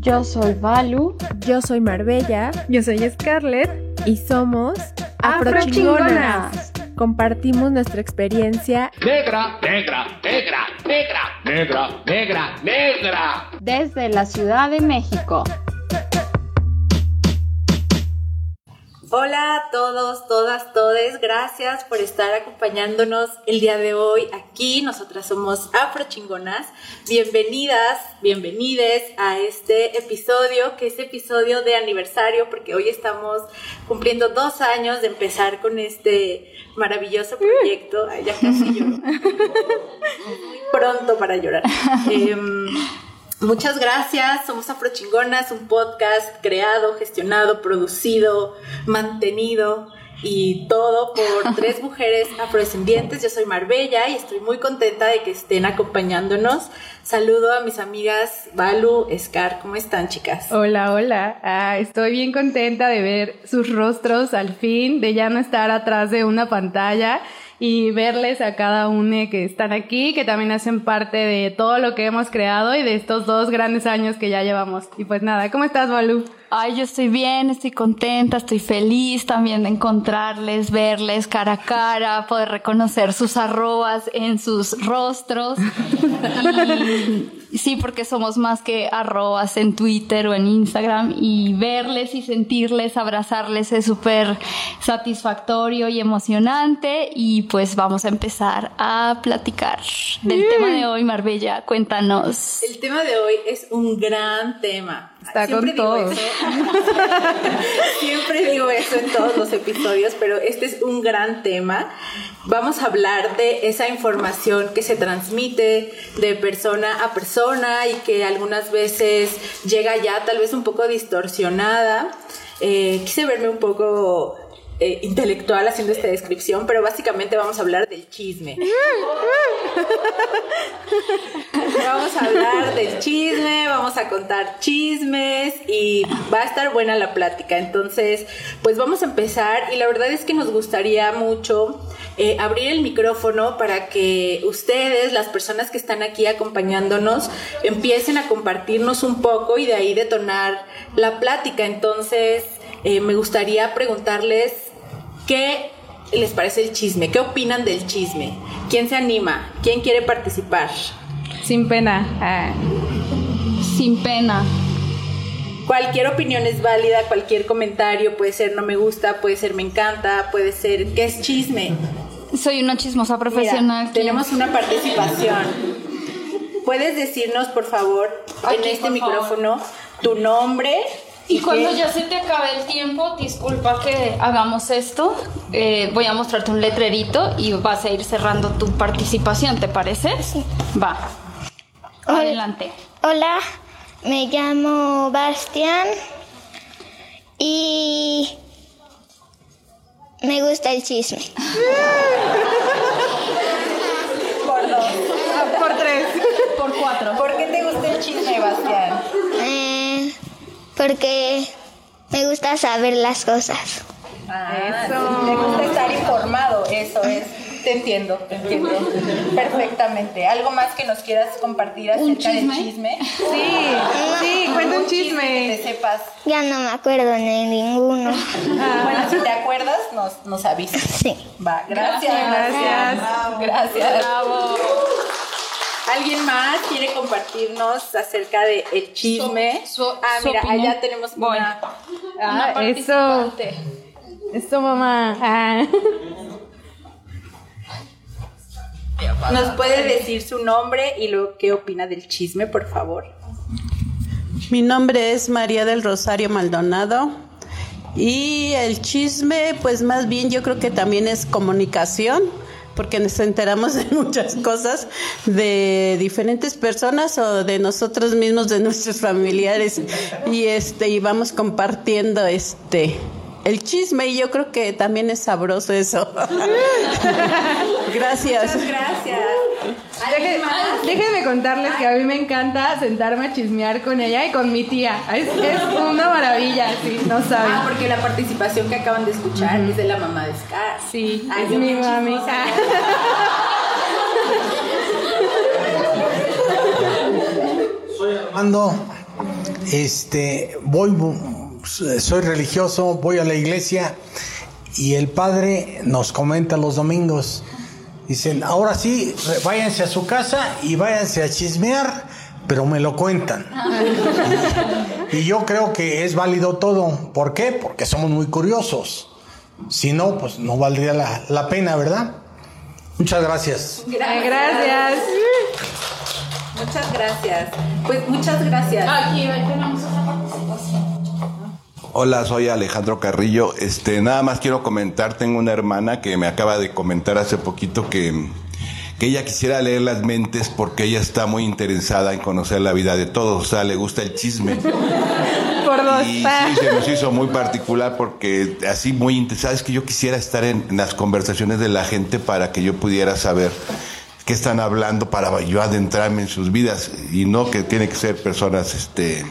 Yo soy Valu. Yo soy Marbella. Yo soy Scarlett. Y somos Afrochingonas. Compartimos nuestra experiencia Negra, negra, negra, negra, negra, negra, negra. desde la Ciudad de México. Hola a todos, todas, todes. Gracias por estar acompañándonos el día de hoy aquí. Nosotras somos Afrochingonas. Bienvenidas, bienvenides a este episodio, que es episodio de aniversario, porque hoy estamos cumpliendo dos años de empezar con este maravilloso proyecto. Ay, ya casi lloro. Muy pronto para llorar. Em, Muchas gracias, somos Afrochingonas, un podcast creado, gestionado, producido, mantenido y todo por tres mujeres afrodescendientes. Yo soy Marbella y estoy muy contenta de que estén acompañándonos. Saludo a mis amigas Balu, Scar, ¿cómo están chicas? Hola, hola. Ah, estoy bien contenta de ver sus rostros al fin, de ya no estar atrás de una pantalla y verles a cada uno que están aquí, que también hacen parte de todo lo que hemos creado y de estos dos grandes años que ya llevamos. Y pues nada, ¿cómo estás, Balu? Ay, yo estoy bien, estoy contenta, estoy feliz también de encontrarles, verles cara a cara, poder reconocer sus arrobas en sus rostros. Y sí, porque somos más que arrobas en Twitter o en Instagram y verles y sentirles, abrazarles es súper satisfactorio y emocionante y pues vamos a empezar a platicar del tema de hoy, Marbella, cuéntanos. El tema de hoy es un gran tema. Está Siempre con digo todo. eso. Siempre digo eso en todos los episodios, pero este es un gran tema. Vamos a hablar de esa información que se transmite de persona a persona y que algunas veces llega ya tal vez un poco distorsionada. Eh, quise verme un poco eh, intelectual haciendo esta descripción, pero básicamente vamos a hablar del chisme. Vamos a hablar del chisme, vamos a contar chismes y va a estar buena la plática. Entonces, pues vamos a empezar y la verdad es que nos gustaría mucho eh, abrir el micrófono para que ustedes, las personas que están aquí acompañándonos, empiecen a compartirnos un poco y de ahí detonar la plática. Entonces, eh, me gustaría preguntarles qué les parece el chisme, qué opinan del chisme, quién se anima, quién quiere participar. Sin pena. Ah. Sin pena. Cualquier opinión es válida, cualquier comentario puede ser no me gusta, puede ser me encanta, puede ser qué es chisme. Soy una chismosa Mira, profesional. tenemos una participación. ¿Puedes decirnos, por favor, en este micrófono, tu nombre? Y cuando ya se te acabe el tiempo, disculpa que hagamos esto. eh, voy a mostrarte un letrerito y vas a ir cerrando tu participación, ¿te parece? Sí. Va. Hola. Adelante. Hola, me llamo Bastián y me gusta el chisme. Por dos. Por tres. Por cuatro. ¿Por qué te gusta el chisme, Bastián? Eh, porque me gusta saber las cosas. Ah, Te gusta estar informado, eso es. Te entiendo, te entiendo perfectamente. ¿Algo más que nos quieras compartir ¿Un acerca del chisme? chisme? Sí, sí, cuenta un Que te chisme. sepas. Ya no me acuerdo de ninguno. Bueno, si te acuerdas, nos, nos avisas. Sí. Va, gracias. Gracias. Gracias. Bravo. ¿Alguien más quiere compartirnos acerca de el chisme? Su- su- ah, su mira, opinión. allá tenemos Voy. una. Ah, Una eso. participante. Eso, mamá. Ah. ¿Nos puede decir su nombre y lo que opina del chisme, por favor? Mi nombre es María del Rosario Maldonado y el chisme, pues más bien yo creo que también es comunicación, porque nos enteramos de muchas cosas de diferentes personas o de nosotros mismos, de nuestros familiares y este y vamos compartiendo este el chisme y yo creo que también es sabroso eso. Gracias. Muchas gracias. Deje, déjenme contarles que a mí me encanta sentarme a chismear con ella y con mi tía. Es, es una maravilla, sí, no saben. Ah, porque la participación que acaban de escuchar es de la mamá de Scar. Sí, Ay, es mi mami. Soy Armando. Este, voy, soy religioso, voy a la iglesia y el padre nos comenta los domingos Dicen, ahora sí, váyanse a su casa y váyanse a chismear, pero me lo cuentan. y yo creo que es válido todo. ¿Por qué? Porque somos muy curiosos. Si no, pues no valdría la, la pena, ¿verdad? Muchas gracias. Gracias. gracias. Muchas gracias. Pues muchas gracias. Aquí tenemos otra participación. Hola, soy Alejandro Carrillo. Este, nada más quiero comentar, tengo una hermana que me acaba de comentar hace poquito que, que ella quisiera leer las mentes porque ella está muy interesada en conocer la vida de todos, o sea, le gusta el chisme. Por dos. Y sí, se nos hizo muy particular porque así muy interesada es que yo quisiera estar en, en las conversaciones de la gente para que yo pudiera saber qué están hablando para yo adentrarme en sus vidas y no que tiene que ser personas este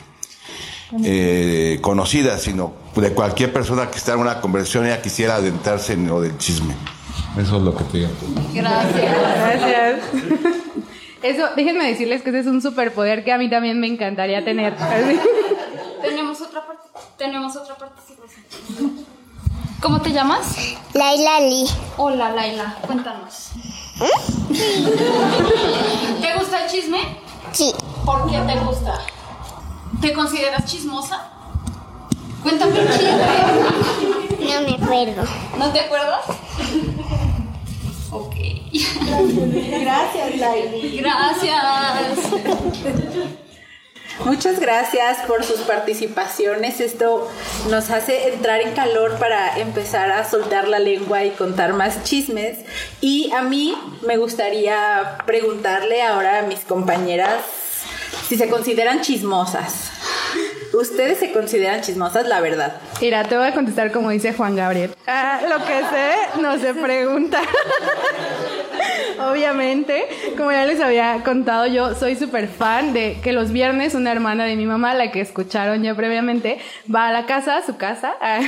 eh, conocidas, sino de cualquier persona que está en una conversación ella quisiera adentrarse en lo del chisme. Eso es lo que te digo. Gracias. Gracias. Eso, déjenme decirles que ese es un superpoder que a mí también me encantaría tener. tenemos otra parte, tenemos otra participación. ¿Cómo te llamas? Laila Lee. Hola, Laila, cuéntanos. ¿Te gusta el chisme? Sí. ¿Por qué te gusta? ¿Te consideras chismosa? Cuéntame un chisme. No me acuerdo. ¿No te acuerdas? Ok. Gracias, Laili. Gracias. Muchas gracias por sus participaciones. Esto nos hace entrar en calor para empezar a soltar la lengua y contar más chismes. Y a mí me gustaría preguntarle ahora a mis compañeras si se consideran chismosas. ¿Ustedes se consideran chismosas, la verdad? Mira, te voy a contestar como dice Juan Gabriel. Ah, lo que sé no se pregunta. Obviamente, como ya les había contado, yo soy súper fan de que los viernes una hermana de mi mamá, la que escucharon ya previamente, va a la casa, a su casa, ah,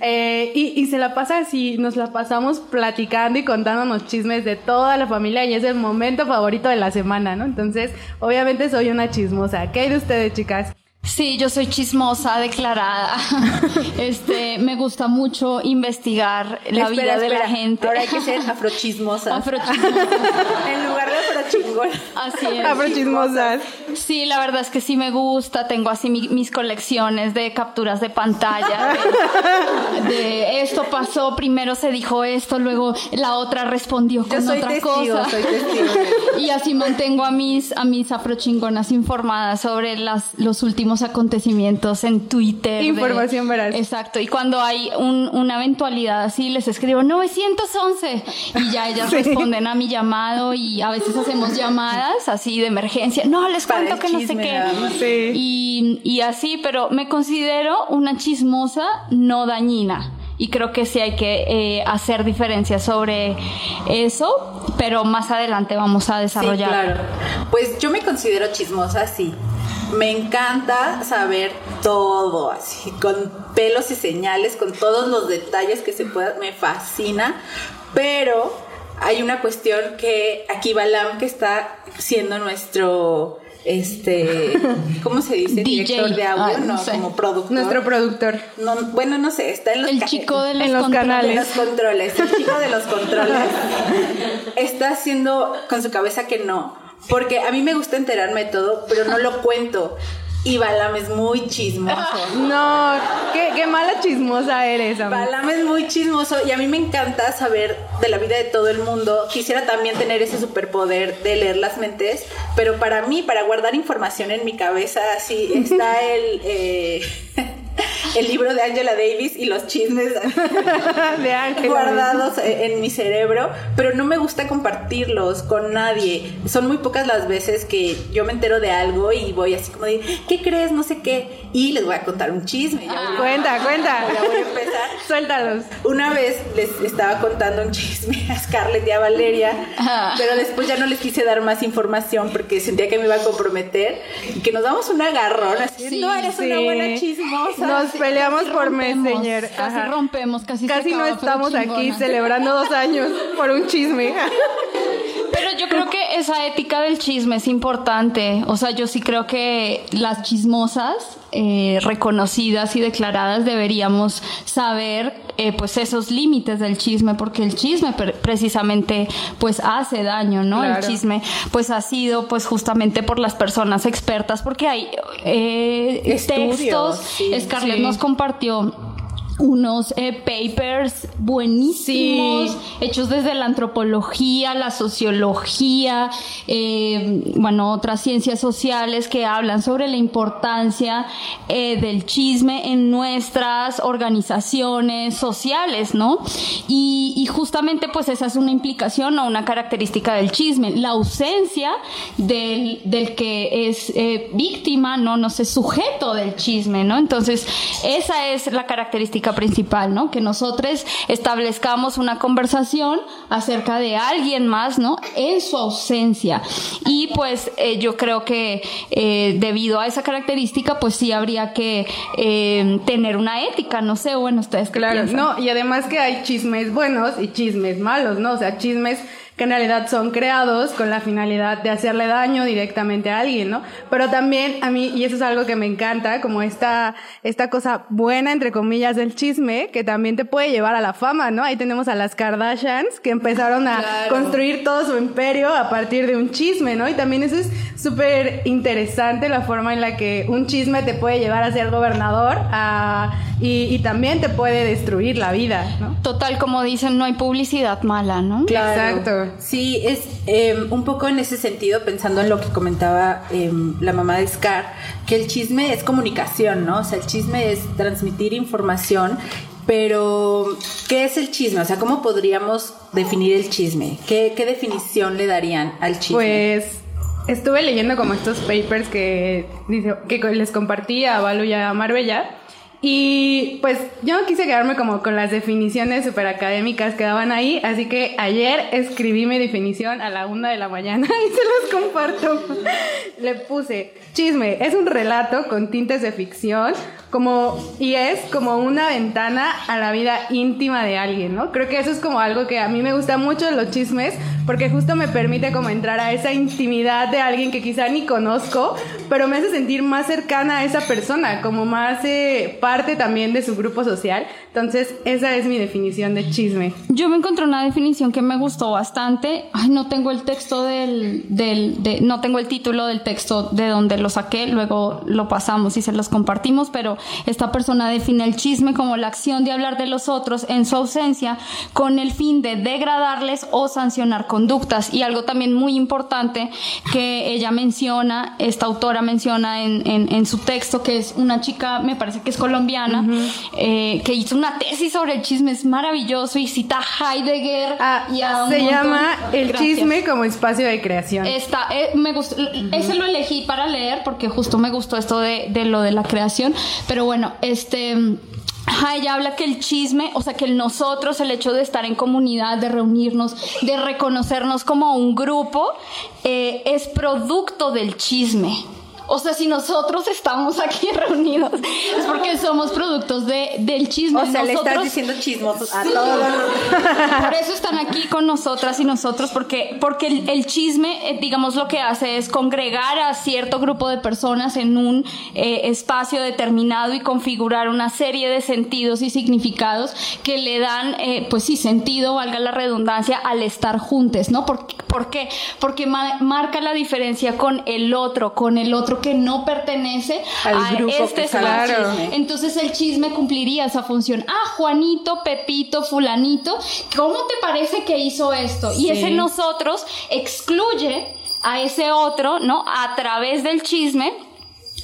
eh, y, y se la pasa así, nos la pasamos platicando y contándonos chismes de toda la familia y es el momento favorito de la semana, ¿no? Entonces, obviamente soy una chismosa. ¿Qué hay de ustedes, chicas? Sí, yo soy chismosa declarada. Este, me gusta mucho investigar la Espera, vida de la gente. Ahora hay que ser afrochismosas. Afrochismosa. en lugar de afrochingón. Así es. Afrochismosas. Sí, la verdad es que sí me gusta. Tengo así mi- mis colecciones de capturas de pantalla. De, de esto pasó, primero se dijo esto, luego la otra respondió Yo con soy otra testigo, cosa. soy testigo. Y así mantengo a mis, a mis afrochingonas informadas sobre las, los últimos acontecimientos en Twitter. de- Información veraz. Exacto. Y cuando hay un- una eventualidad así, les escribo 911 y ya ellas responden a mi llamado y a veces hacemos llamadas así de emergencia. No, les Para cuento que no sé qué. Sí. Y, y así, pero me considero una chismosa no dañina. Y creo que sí hay que eh, hacer diferencias sobre eso, pero más adelante vamos a Sí, desarrollar. claro. Pues yo me considero chismosa, sí. Me encanta saber todo, así, con pelos y señales, con todos los detalles que se puedan. Me fascina, pero hay una cuestión que aquí Balam, que está siendo nuestro, este, ¿cómo se dice? DJ. Director de audio, Ah, no no, sé. como productor. Nuestro productor. No, bueno, no sé, está en los El chico de los, En los controles. de canales. los controles, el chico de los controles está haciendo con su cabeza que no, porque a mí me gusta enterarme de todo, pero no lo cuento. Y Balam es muy chismoso. No, qué, qué mala chismosa eres, amiga. Balam es muy chismoso y a mí me encanta saber de la vida de todo el mundo. Quisiera también tener ese superpoder de leer las mentes, pero para mí, para guardar información en mi cabeza, así está el, eh, el libro de Angela Davis y los chismes de guardados e- en mi cerebro, pero no me gusta compartirlos con nadie. Son muy pocas las veces que yo me entero de algo y voy así como de, ¿qué crees? No sé qué. Y les voy a contar un chisme. A- Cuenta, cuenta. ya voy a empezar. Suéltalos. Una vez les estaba contando un chisme a Scarlett y a Valeria, pero después ya no les quise dar más información porque sentía que me iba a comprometer y que nos damos un agarrón así. Sí, no eres una buena chismosa. Nos peleamos por Rompemos, Messenger. Casi Ajá. rompemos, casi se Casi no acaba, pero estamos aquí celebrando dos años por un chisme. Pero yo creo que esa ética del chisme es importante. O sea, yo sí creo que las chismosas eh, reconocidas y declaradas deberíamos saber eh, pues esos límites del chisme porque el chisme precisamente pues hace daño no el chisme pues ha sido pues justamente por las personas expertas porque hay eh, textos Scarlett nos compartió unos eh, papers buenísimos, hechos desde la antropología, la sociología, eh, bueno, otras ciencias sociales que hablan sobre la importancia eh, del chisme en nuestras organizaciones sociales, ¿no? Y, y, justamente pues esa es una implicación o una característica del chisme, la ausencia del, del que es víctima, ¿no? No sé, sujeto del chisme, ¿no? Entonces, esa es la característica principal, ¿no? Que nosotros establezcamos una conversación acerca de alguien más, ¿no? En su ausencia. Y pues eh, yo creo que eh, debido a esa característica, pues sí habría que eh, tener una ética, no sé, bueno, ustedes Claro, no, y además que hay chismes buenos y chismes malos, ¿no? O sea, chismes que en realidad son creados con la finalidad de hacerle daño directamente a alguien, ¿no? Pero también a mí, y eso es algo que me encanta, como esta, esta cosa buena, entre comillas, del chisme, que también te puede llevar a la fama, ¿no? Ahí tenemos a las Kardashians, que empezaron a construir todo su imperio a partir de un chisme, ¿no? Y también eso es súper interesante, la forma en la que un chisme te puede llevar a ser gobernador a, y, también te puede destruir la vida, ¿no? Total, como dicen, no hay publicidad mala, ¿no? Exacto. Sí, es em, un poco en ese sentido, pensando en lo que comentaba em, la mamá de Scar, que el chisme es comunicación, ¿no? O sea, el chisme es transmitir información, pero ¿qué es el chisme? O sea, ¿cómo podríamos definir el chisme? ¿Qué, definición le darían al chisme? Pues estuve leyendo como estos papers que, que les compartí a Balu y a Marbella y pues yo no quise quedarme como con las definiciones super académicas que daban ahí, así que ayer escribí mi definición a la una de la mañana y se las comparto. Le puse, chisme, es un relato con tintes de ficción, como, y es como una ventana a la vida íntima de alguien, ¿no? Creo que eso es como algo que a mí me gusta mucho de los chismes, porque justo me permite como entrar a esa intimidad de alguien que quizá ni conozco, pero me hace sentir más cercana a esa persona, como más eh, parte también de su grupo social. Entonces, esa es mi definición de chisme. Yo me encontré una definición que me gustó bastante. Ay, no tengo el texto del, del de, no tengo el título del texto de donde lo saqué, luego lo pasamos y se los compartimos, pero esta persona define el chisme como la acción de hablar de los otros en su ausencia con el fin de degradarles o sancionar conductas. Y algo también muy importante que ella menciona, esta autora menciona en, en, su texto, que es una chica, me parece que es colombiana, eh, que hizo una tesis sobre el chisme, es maravilloso y cita a Heidegger. Ah, y se llama El chisme como espacio de creación. Esta, eh, me gustó, ese lo elegí para leer porque justo me gustó esto de, de lo de la creación, pero bueno, este... ella habla que el chisme, o sea, que nosotros, el hecho de estar en comunidad, de reunirnos, de reconocernos como un grupo, eh, es producto del chisme. O sea, si nosotros estamos aquí reunidos es porque somos productos de, del chisme. O sea, le estás diciendo chismosos a todos. Por eso están aquí con nosotras y nosotros, porque, porque el, chisme, eh, digamos, lo que hace es congregar a cierto grupo de personas en un eh, espacio determinado y configurar una serie de sentidos y significados que le dan, eh, pues sí, sentido, valga la redundancia, al estar juntos, ¿no? ¿Por, por qué? Porque marca la diferencia con el otro, con el otro que no pertenece a este espacio. Entonces el chisme cumpliría esa función. Ah, Juanito, Pepito, fulanito, ¿cómo te parece que hizo esto? Y ese nosotros excluye a ese otro, ¿no? A través del chisme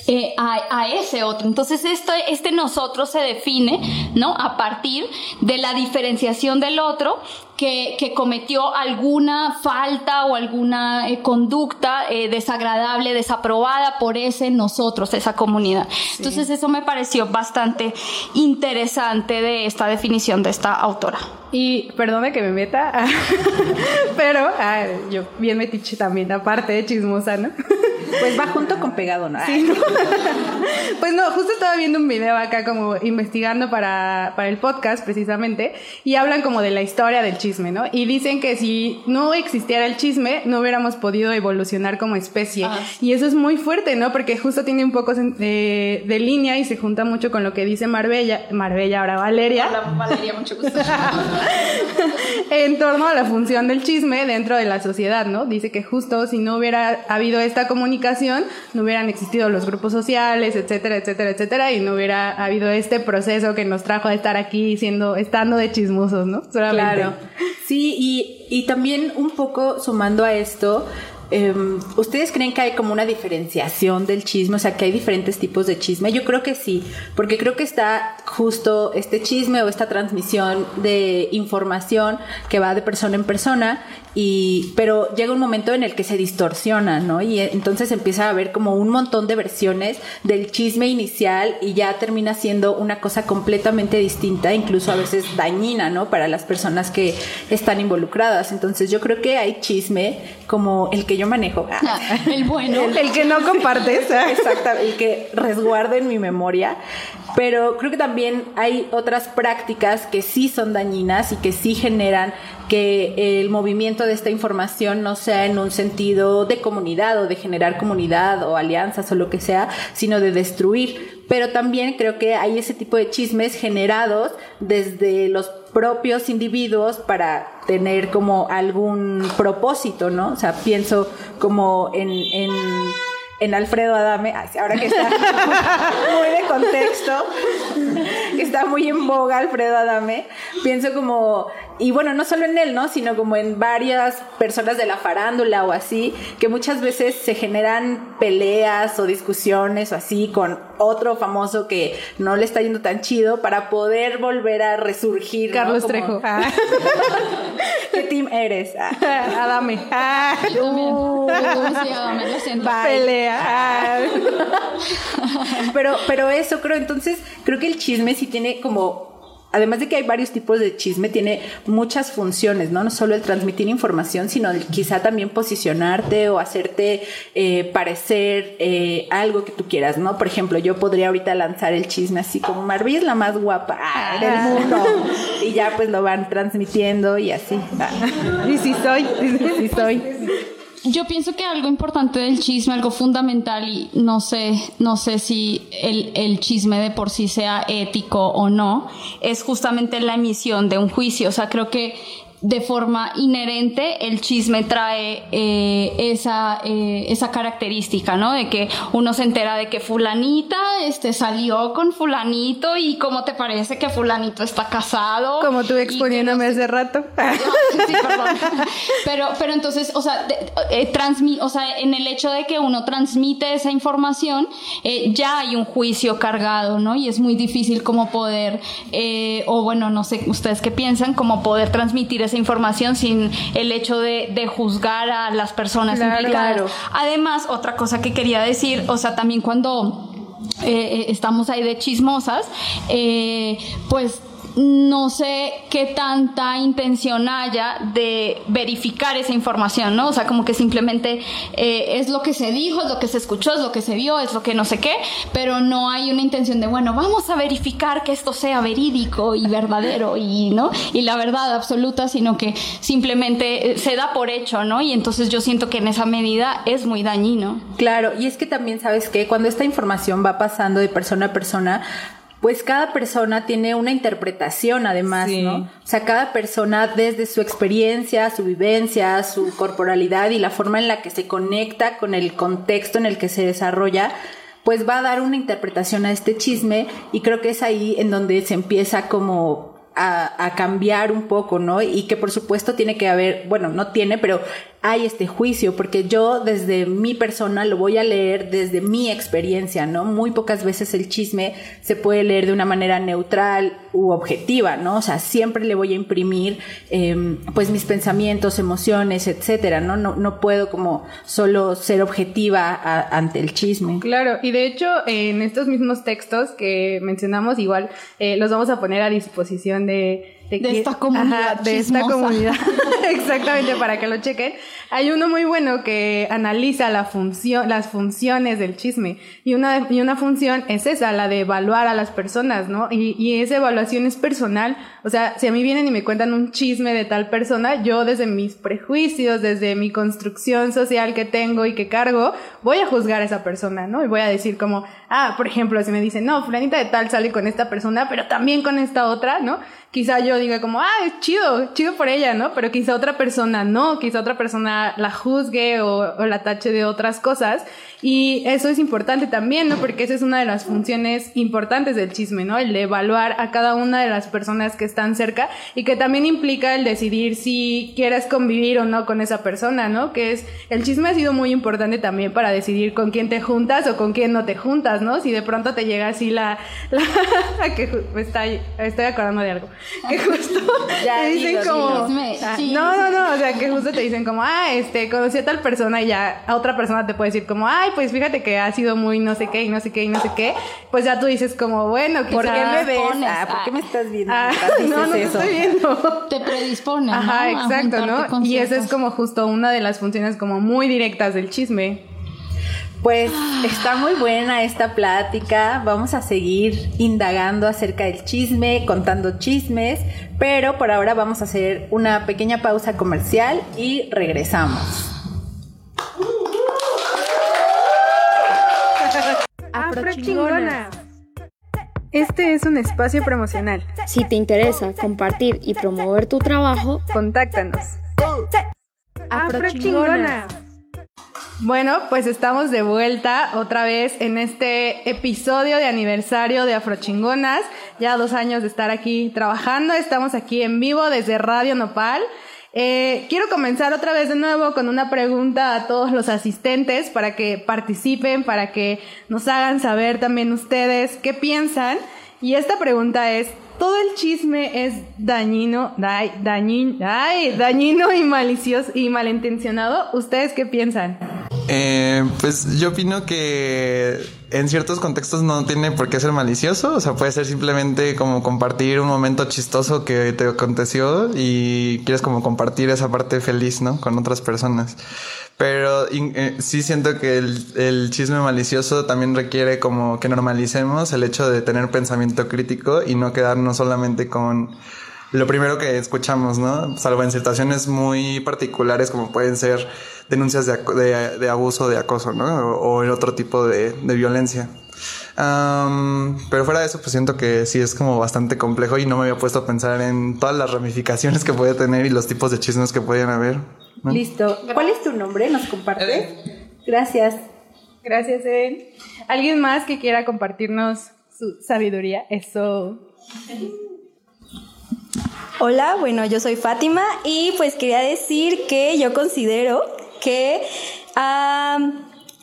eh, a, ese otro. Entonces, esto, este nosotros se define, ¿no? A partir de la diferenciación del otro que, que cometió alguna falta o alguna eh, conducta eh, desagradable, desaprobada por ese nosotros, esa comunidad. Entonces, eso me pareció bastante interesante de esta definición de esta autora. Y perdone que me meta, pero ah, yo bien metiche también, aparte de chismosa, ¿no? Pues va junto con pegado, ¿no? Sí, ¿no? pues no, justo estaba viendo un video acá como investigando para, para el podcast precisamente y hablan como de la historia del chisme, ¿no? Y dicen que si no existiera el chisme, no hubiéramos podido evolucionar como especie. Ah. Y eso es muy fuerte, ¿no? Porque justo tiene un poco de, de línea y se junta mucho con lo que dice Marbella, Marbella ahora Valeria. Hola, Valeria, mucho gusto. en torno a la función del chisme dentro de la sociedad, ¿no? Dice que justo si no hubiera habido esta comunicación, no hubieran existido los grupos sociales, etcétera, etcétera, etcétera, y no hubiera habido este proceso que nos trajo a estar aquí siendo, estando de chismosos, ¿no? Solamente. Claro. Sí, y, y también un poco sumando a esto, em, ¿ustedes creen que hay como una diferenciación del chisme? O sea, que hay diferentes tipos de chisme. Yo creo que sí, porque creo que está justo este chisme o esta transmisión de información que va de persona en persona. Y, pero llega un momento en el que se distorsiona, ¿no? Y entonces empieza a haber como un montón de versiones del chisme inicial y ya termina siendo una cosa completamente distinta, incluso a veces dañina, ¿no? Para las personas que están involucradas. Entonces yo creo que hay chisme como el que yo manejo. el bueno. El que no compartes. Exacto, el que resguardo en mi memoria. Pero creo que también hay otras prácticas que sí son dañinas y que sí generan que el movimiento de esta información no sea en un sentido de comunidad o de generar comunidad o alianzas o lo que sea, sino de destruir. Pero también creo que hay ese tipo de chismes generados desde los propios individuos para tener como algún propósito, ¿no? O sea, pienso como en, en en Alfredo Adame, ahora que está muy de contexto, que está muy en boga Alfredo Adame, pienso como, y bueno, no solo en él, ¿no? Sino como en varias personas de la farándula o así, que muchas veces se generan peleas o discusiones o así con otro famoso que no le está yendo tan chido para poder volver a resurgir. Carlos ¿no? Trejo. Ah. ¿Qué team eres? Ah. Adame. Ah. Yo también. Adame, lo siento. Pelea. Ah. pero, pero eso creo, entonces, creo que el chisme sí tiene como además de que hay varios tipos de chisme, tiene muchas funciones, ¿no? No solo el transmitir información, sino el quizá también posicionarte o hacerte eh, parecer eh, algo que tú quieras, ¿no? Por ejemplo, yo podría ahorita lanzar el chisme así como Marví es la más guapa ah, del mundo. Y ya pues lo van transmitiendo y así. Ah. Y sí soy, sí soy. Yo pienso que algo importante del chisme, algo fundamental, y no sé, no sé si el, el, chisme de por sí sea ético o no, es justamente la emisión de un juicio. O sea, creo que de forma inherente el chisme trae eh, esa, eh, esa característica, ¿no? De que uno se entera de que fulanita este, salió con fulanito y cómo te parece que fulanito está casado. Como tú exponiéndome hace rato. Sí, sí, perdón. Pero, pero entonces, o sea, de, eh, transmi o sea, en el hecho de que uno transmite esa información, ya hay un juicio cargado, ¿no? Y es muy difícil como poder, o bueno, no sé ustedes qué piensan, como poder transmitir esa información sin el hecho de, de juzgar a las personas Claro, implicadas. claro. Además, otra cosa que quería decir, o sea, también cuando eh, estamos ahí de chismosas, eh, pues no sé qué tanta intención haya de verificar esa información, ¿no? O sea, como que simplemente eh, es lo que se dijo, es lo que se escuchó, es lo que se vio, es lo que no sé qué, pero no hay una intención de, bueno, vamos a verificar que esto sea verídico y verdadero y, ¿no? Y la verdad absoluta, sino que simplemente eh, se da por hecho, ¿no? Y entonces yo siento que en esa medida es muy dañino. Claro, y es que también sabes que cuando esta información va pasando de persona a persona, pues cada persona tiene una interpretación además, Sí. ¿no? O sea, cada persona desde su experiencia, su vivencia, su corporalidad y la forma en la que se conecta con el contexto en el que se desarrolla, pues va a dar una interpretación a este chisme y creo que es ahí en donde se empieza como a, a cambiar un poco, ¿no? Y que por supuesto tiene que haber, bueno, no tiene, pero hay este juicio, porque yo desde mi persona lo voy a leer desde mi experiencia, ¿no? Muy pocas veces el chisme se puede leer de una manera neutral objetiva, ¿no? O sea, siempre le voy a imprimir, eh, pues, mis pensamientos, emociones, etcétera, ¿no? No, puedo como solo ser objetiva ante el chisme. Claro, y de hecho en estos mismos textos que mencionamos igual eh, los vamos a poner a disposición de, De que- esta comunidad de esta comunidad, exactamente para que lo chequen. hay uno muy bueno que analiza la función, las funciones del chisme. Y una, y una función es esa, la de evaluar a las personas, ¿no? Y, y esa evaluación es personal. O sea, si a mí vienen y me cuentan un chisme de tal persona, yo desde mis prejuicios, desde mi construcción social que tengo y que cargo, voy a juzgar a esa persona, ¿no? Y voy a decir como, ah, por ejemplo, si me dicen, no, fulanita de tal sale con esta persona, pero también con esta otra, ¿no? Quizá yo diga como, ah, es chido, chido por ella, ¿no? Pero quizá otra persona no, quizá otra persona la juzgue o, o la tache de otras cosas. Y eso es importante también, ¿no? Porque esa es una de las funciones importantes del chisme, ¿no? El de evaluar a cada una de las personas que están cerca y que también implica el decidir si quieres convivir o no con esa persona, ¿no? Que es, el chisme ha sido muy importante también para decidir con quién te juntas o con quién no te juntas, ¿no? Si de pronto te llega así la, la que me está, estoy acordando de algo, que justo Ya, te dicen dilo, como, ah, Sí. no, no, no, o sea, que justo te dicen como, ah, este, conocí a tal persona y ya a otra persona te puede decir como, ay, pues fíjate que ha sido muy no sé qué y no sé qué y no sé qué, pues ya tú dices como, bueno, ¿Por qué me ves? pones, Ah, ¿por qué me estás viendo? Ah, no, no te estoy viendo. Te predispone, ¿no? Ajá, exacto, ¿no? Y esa es como justo una de las funciones como muy directas del chisme. Pues está muy buena esta plática. Vamos a seguir indagando acerca del chisme, contando chismes, pero por ahora vamos a hacer una pequeña pausa comercial y regresamos. Afrochingona. Este es un espacio promocional. Si te interesa compartir y promover tu trabajo, Contáctanos. Afrochingona. Bueno, pues estamos de vuelta otra vez en este episodio de aniversario de Afrochingonas. Ya dos años de estar aquí trabajando. Estamos aquí en vivo desde Radio Nopal. Eh, quiero comenzar otra vez de nuevo con una pregunta a todos los asistentes para que participen, para que nos hagan saber también ustedes qué piensan. Y esta pregunta es, ¿todo el chisme es dañino, da- dañin- ay, dañino y malicioso y malintencionado? ¿Ustedes qué piensan? Eh, pues yo opino que en ciertos contextos no tiene por qué ser malicioso, o sea, puede ser simplemente como compartir un momento chistoso que te aconteció y quieres como compartir esa parte feliz, ¿no? Con otras personas. Pero eh, sí siento que el chisme malicioso también requiere como que normalicemos el hecho de tener pensamiento crítico y no quedarnos solamente con lo primero que escuchamos, ¿no? Salvo en situaciones muy particulares como pueden ser denuncias de, aco- de, de abuso, de acoso, ¿no? O, o en otro tipo de, de violencia. Am, pero fuera de eso, pues siento que sí es como bastante complejo y no me había puesto a pensar en todas las ramificaciones que puede tener y los tipos de chismes que pueden haber. ¿no? Listo. ¿Cuál es tu nombre? ¿Nos compartes? Gracias. Gracias, Eden. ¿Alguien más que quiera compartirnos su sabiduría? Eso. Hola, bueno, yo soy Fátima y pues quería decir que yo considero que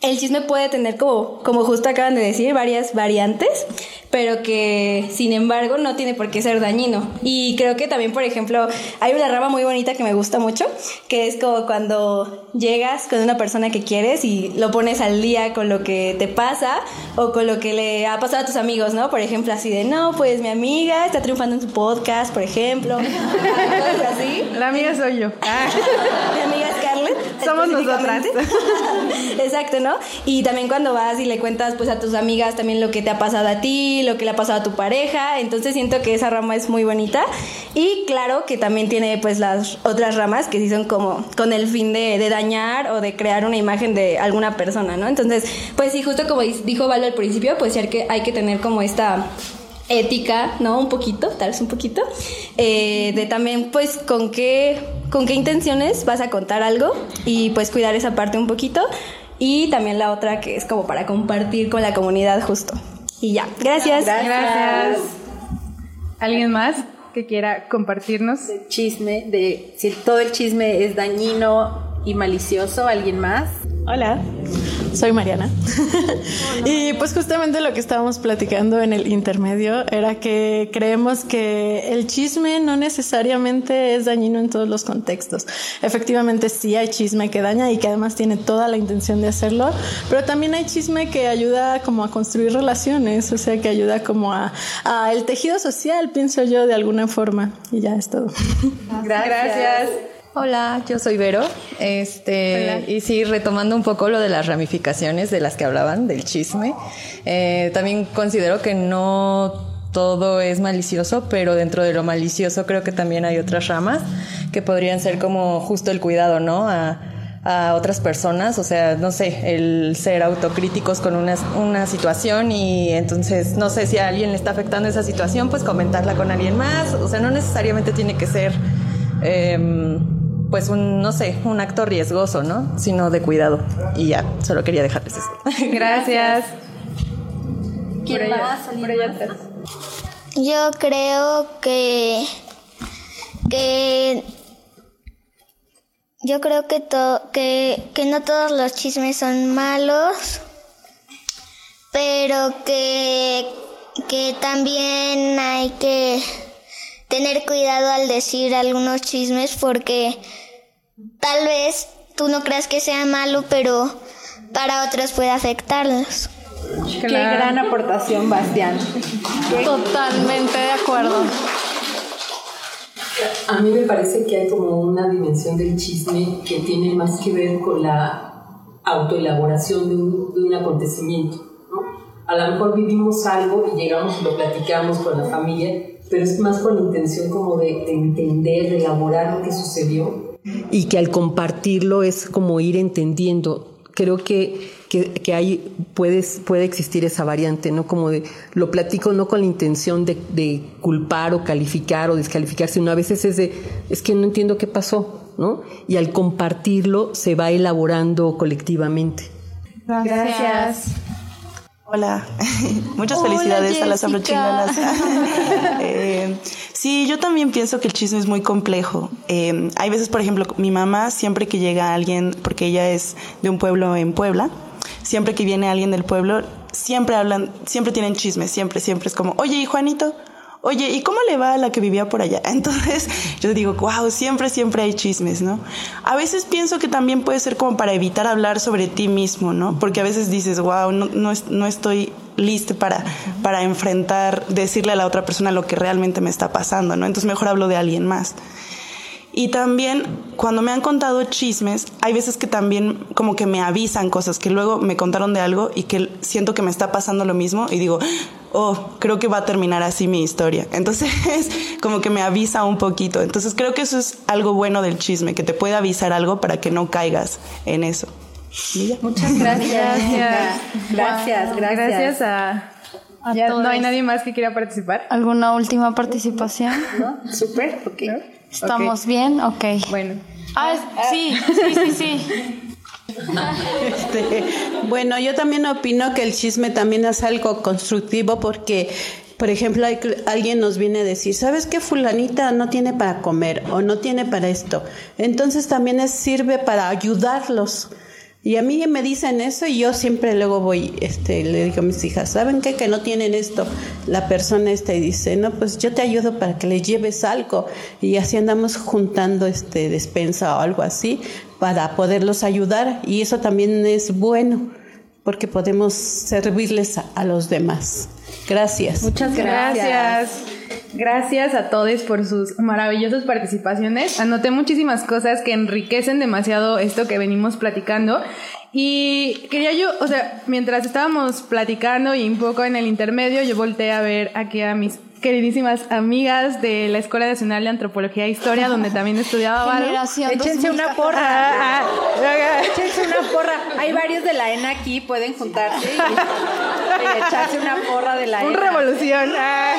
el chisme puede tener como, como justo acaban de decir, varias variantes, pero que sin embargo no tiene por qué ser dañino. Y creo que también, por ejemplo, hay una rama muy bonita que me gusta mucho, que es como cuando llegas con una persona que quieres y lo pones al día con lo que te pasa o con lo que le ha pasado a tus amigos, ¿no? Por ejemplo, así de, no, pues mi amiga está triunfando en su podcast, por ejemplo. Así. La amiga soy yo. Mi amiga Scarlett. Somos nosotras. Exacto, ¿no? Y también cuando vas y le cuentas pues a tus amigas también lo que te ha pasado a ti, lo que le ha pasado a tu pareja, entonces siento que esa rama es muy bonita y claro que también tiene pues las otras ramas que sí son como con el fin de, de dañar o de crear una imagen de alguna persona, ¿no? Entonces, pues sí, justo como dijo Valo al principio, pues sí hay que, hay que tener como esta ética, ¿no? Un poquito, tal vez un poquito, eh, de también pues con qué, con qué intenciones vas a contar algo y pues cuidar esa parte un poquito y también la otra que es como para compartir con la comunidad justo. Y ya, gracias. Gracias. ¿Alguien más que quiera compartirnos? Chisme, de si todo el chisme es dañino y malicioso, ¿alguien más? Hola, soy Mariana. y pues justamente lo que estábamos platicando en el intermedio era que creemos que el chisme no necesariamente es dañino en todos los contextos. Efectivamente sí hay chisme que daña y que además tiene toda la intención de hacerlo, pero también hay chisme que ayuda como a construir relaciones, o sea, que ayuda como a, a el tejido social, pienso yo, de alguna forma. Y ya es todo. Gracias. Hola, yo soy Vero. Este, y sí, retomando un poco lo de las ramificaciones de las que hablaban, del chisme, eh, también considero que no todo es malicioso, pero dentro de lo malicioso creo que también hay otras ramas que podrían ser como justo el cuidado, ¿no? A, a otras personas, o sea, no sé, el ser autocríticos con una, una situación y entonces, no sé si a alguien le está afectando esa situación, pues comentarla con alguien más, o sea, no necesariamente tiene que ser... Eh, pues un, no sé, un acto riesgoso, ¿no? Sino de cuidado. Y ya, solo quería dejarles eso. Gracias. ¿Quién va a salir Yo creo que que yo creo que, to, que, que no todos los chismes son malos, pero que, que también hay que tener cuidado al decir algunos chismes porque tal vez tú no creas que sea malo, pero para otros puede afectarlos. Qué gran aportación, Bastián. Totalmente de acuerdo. A mí me parece que hay como una dimensión del chisme que tiene más que ver con la autoelaboración de un, de un acontecimiento. ¿no? A lo mejor vivimos algo y llegamos y lo platicamos con la familia, pero es más con la intención como de, de entender, de elaborar lo que sucedió. Y que al compartirlo es como ir entendiendo. Creo que, que, que hay, puedes, puede existir esa variante, ¿no? Como de, lo platico no con la intención de, de culpar o calificar o descalificar, sino a veces es de, es que no entiendo qué pasó, ¿no? Y al compartirlo se va elaborando colectivamente. Gracias. Hola, muchas Hola, felicidades a las Jessica. afrochingonas. Eh, sí, yo también pienso que el chisme es muy complejo. Eh, hay veces, por ejemplo, mi mamá, siempre que llega alguien, porque ella es de un pueblo en Puebla, siempre que viene alguien del pueblo, siempre hablan, siempre tienen chismes, siempre, siempre es como, oye, ¿y Juanito? Oye, ¿y cómo le va a la que vivía por allá? Entonces yo digo, wow, siempre, siempre hay chismes, ¿no? A veces pienso que también puede ser como para evitar hablar sobre ti mismo, ¿no? Porque a veces dices, wow, no, no, es- no estoy lista para, para enfrentar, decirle a la otra persona lo que realmente me está pasando, ¿no? Entonces mejor hablo de alguien más. Y también cuando me han contado chismes, hay veces que también como que me avisan cosas que luego me contaron de algo y que siento que me está pasando lo mismo y digo, oh, creo que va a terminar así mi historia. Entonces como que me avisa un poquito. Entonces creo que eso es algo bueno del chisme, que te puede avisar algo para que no caigas en eso. Muchas gracias. Gracias, gracias. Gracias a... A Ya no hay nadie más que quiera participar. ¿Alguna última participación? Súper, ok. ¿Estamos bien? Ok. Bueno. Ah, sí, sí, sí, sí. Este, bueno, yo también opino que el chisme también es algo constructivo porque, por ejemplo, hay- alguien nos viene a decir, ¿sabes qué? Fulanita no tiene para comer o no tiene para esto. Entonces también es, sirve para ayudarlos. Y a mí me dicen eso y yo siempre luego voy, este, le digo a mis hijas, ¿saben qué? Que no tienen esto. La persona esta y dice, no, pues yo te ayudo para que les lleves algo. Y así andamos juntando este despensa o algo así para poderlos ayudar. Y eso también es bueno porque podemos servirles a, a los demás. Gracias. Muchas gracias. Gracias a todos por sus maravillosas participaciones. Anoté muchísimas cosas que enriquecen demasiado esto que venimos platicando. Y quería yo, o sea, mientras estábamos platicando y un poco en el intermedio, yo volteé a ver aquí a mis queridísimas amigas de la Escuela Nacional de Antropología e Historia, donde también estudiaba Varo. Generación Échense 2000. una porra. Ah, ah, Échense una porra. Hay varios de la ENA aquí, pueden juntarse y, y echarse una porra de la Un ENA. revolución. Ah.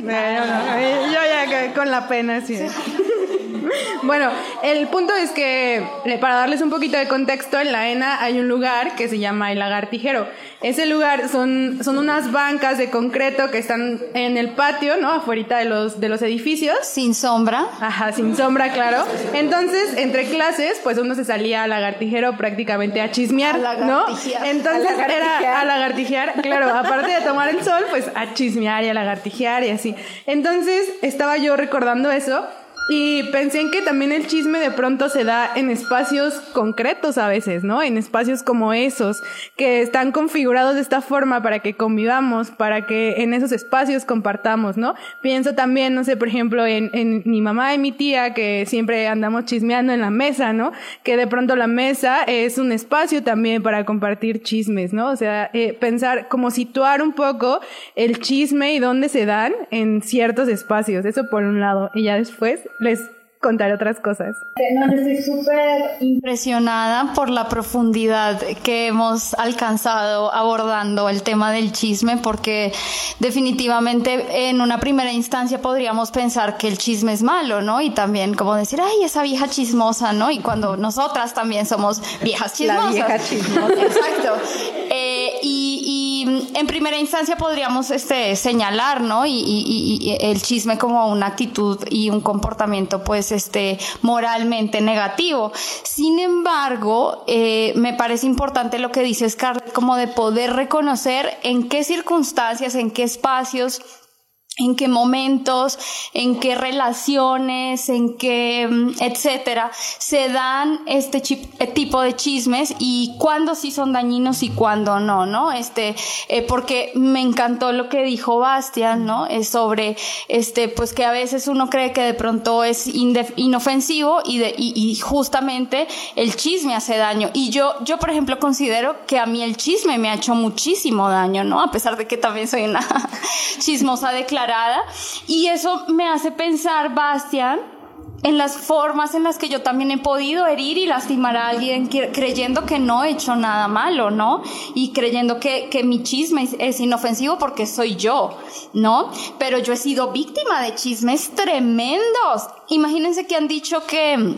Bueno, no, yo ya con la pena, sí. Bueno, el punto es que, eh, para darles un poquito de contexto, en la ENA hay un lugar que se llama el lagartijero. Ese lugar son, son unas bancas de concreto que están en el patio, ¿no? Afuera de los, de los edificios. Sin sombra. Ajá, sin sombra, claro. Entonces, entre clases, pues uno se salía al lagartijero prácticamente a chismear, A ¿no? Entonces A era a lagartijear, claro, aparte de tomar el sol, pues a chismear y a lagartijear y así. Entonces, estaba yo recordando eso Y pensé en que también el chisme de pronto se da en espacios concretos a veces, ¿no? En espacios como esos, que están configurados de esta forma para que convivamos, para que en esos espacios compartamos, ¿no? Pienso también, no sé, por ejemplo, en, en mi mamá y mi tía, que siempre andamos chismeando en la mesa, ¿no? Que de pronto la mesa es un espacio también para compartir chismes, ¿no? O sea, eh, pensar, como situar un poco el chisme y dónde se dan en ciertos espacios, eso por un lado. Y ya después les contaré otras cosas. No, yo estoy súper impresionada por la profundidad que hemos alcanzado abordando el tema del chisme, porque definitivamente en una primera instancia podríamos pensar que el chisme es malo, ¿no? Y también como decir, ay, esa vieja chismosa, ¿no? Y cuando nosotras también somos viejas chismosas. La vieja chismosa. Exacto. Eh, y, y, en primera instancia podríamos este, señalar, ¿no? Y, y, y, el chisme como una actitud y un comportamiento, pues, este, moralmente negativo. Sin embargo, eh, me parece importante lo que dice Scarlett, como de poder reconocer en qué circunstancias, en qué espacios en qué momentos, en qué relaciones, en qué, etcétera, se dan este tipo de chismes y cuándo sí son dañinos y cuándo no, ¿no? Este, eh, porque me encantó lo que dijo Bastian, ¿no? Es sobre, este, pues que a veces uno cree que de pronto es inofensivo y, y, justamente el chisme hace daño. Y yo, yo, por ejemplo, considero que a mí el chisme me ha hecho muchísimo daño, ¿no? A pesar de que también soy una chismosa declarada y eso me hace pensar, Bastian, en las formas en las que yo también he podido herir y lastimar a alguien creyendo que no he hecho nada malo, ¿no? Y creyendo que, que mi chisme es inofensivo porque soy yo, ¿no? Pero yo he sido víctima de chismes tremendos. Imagínense que han dicho que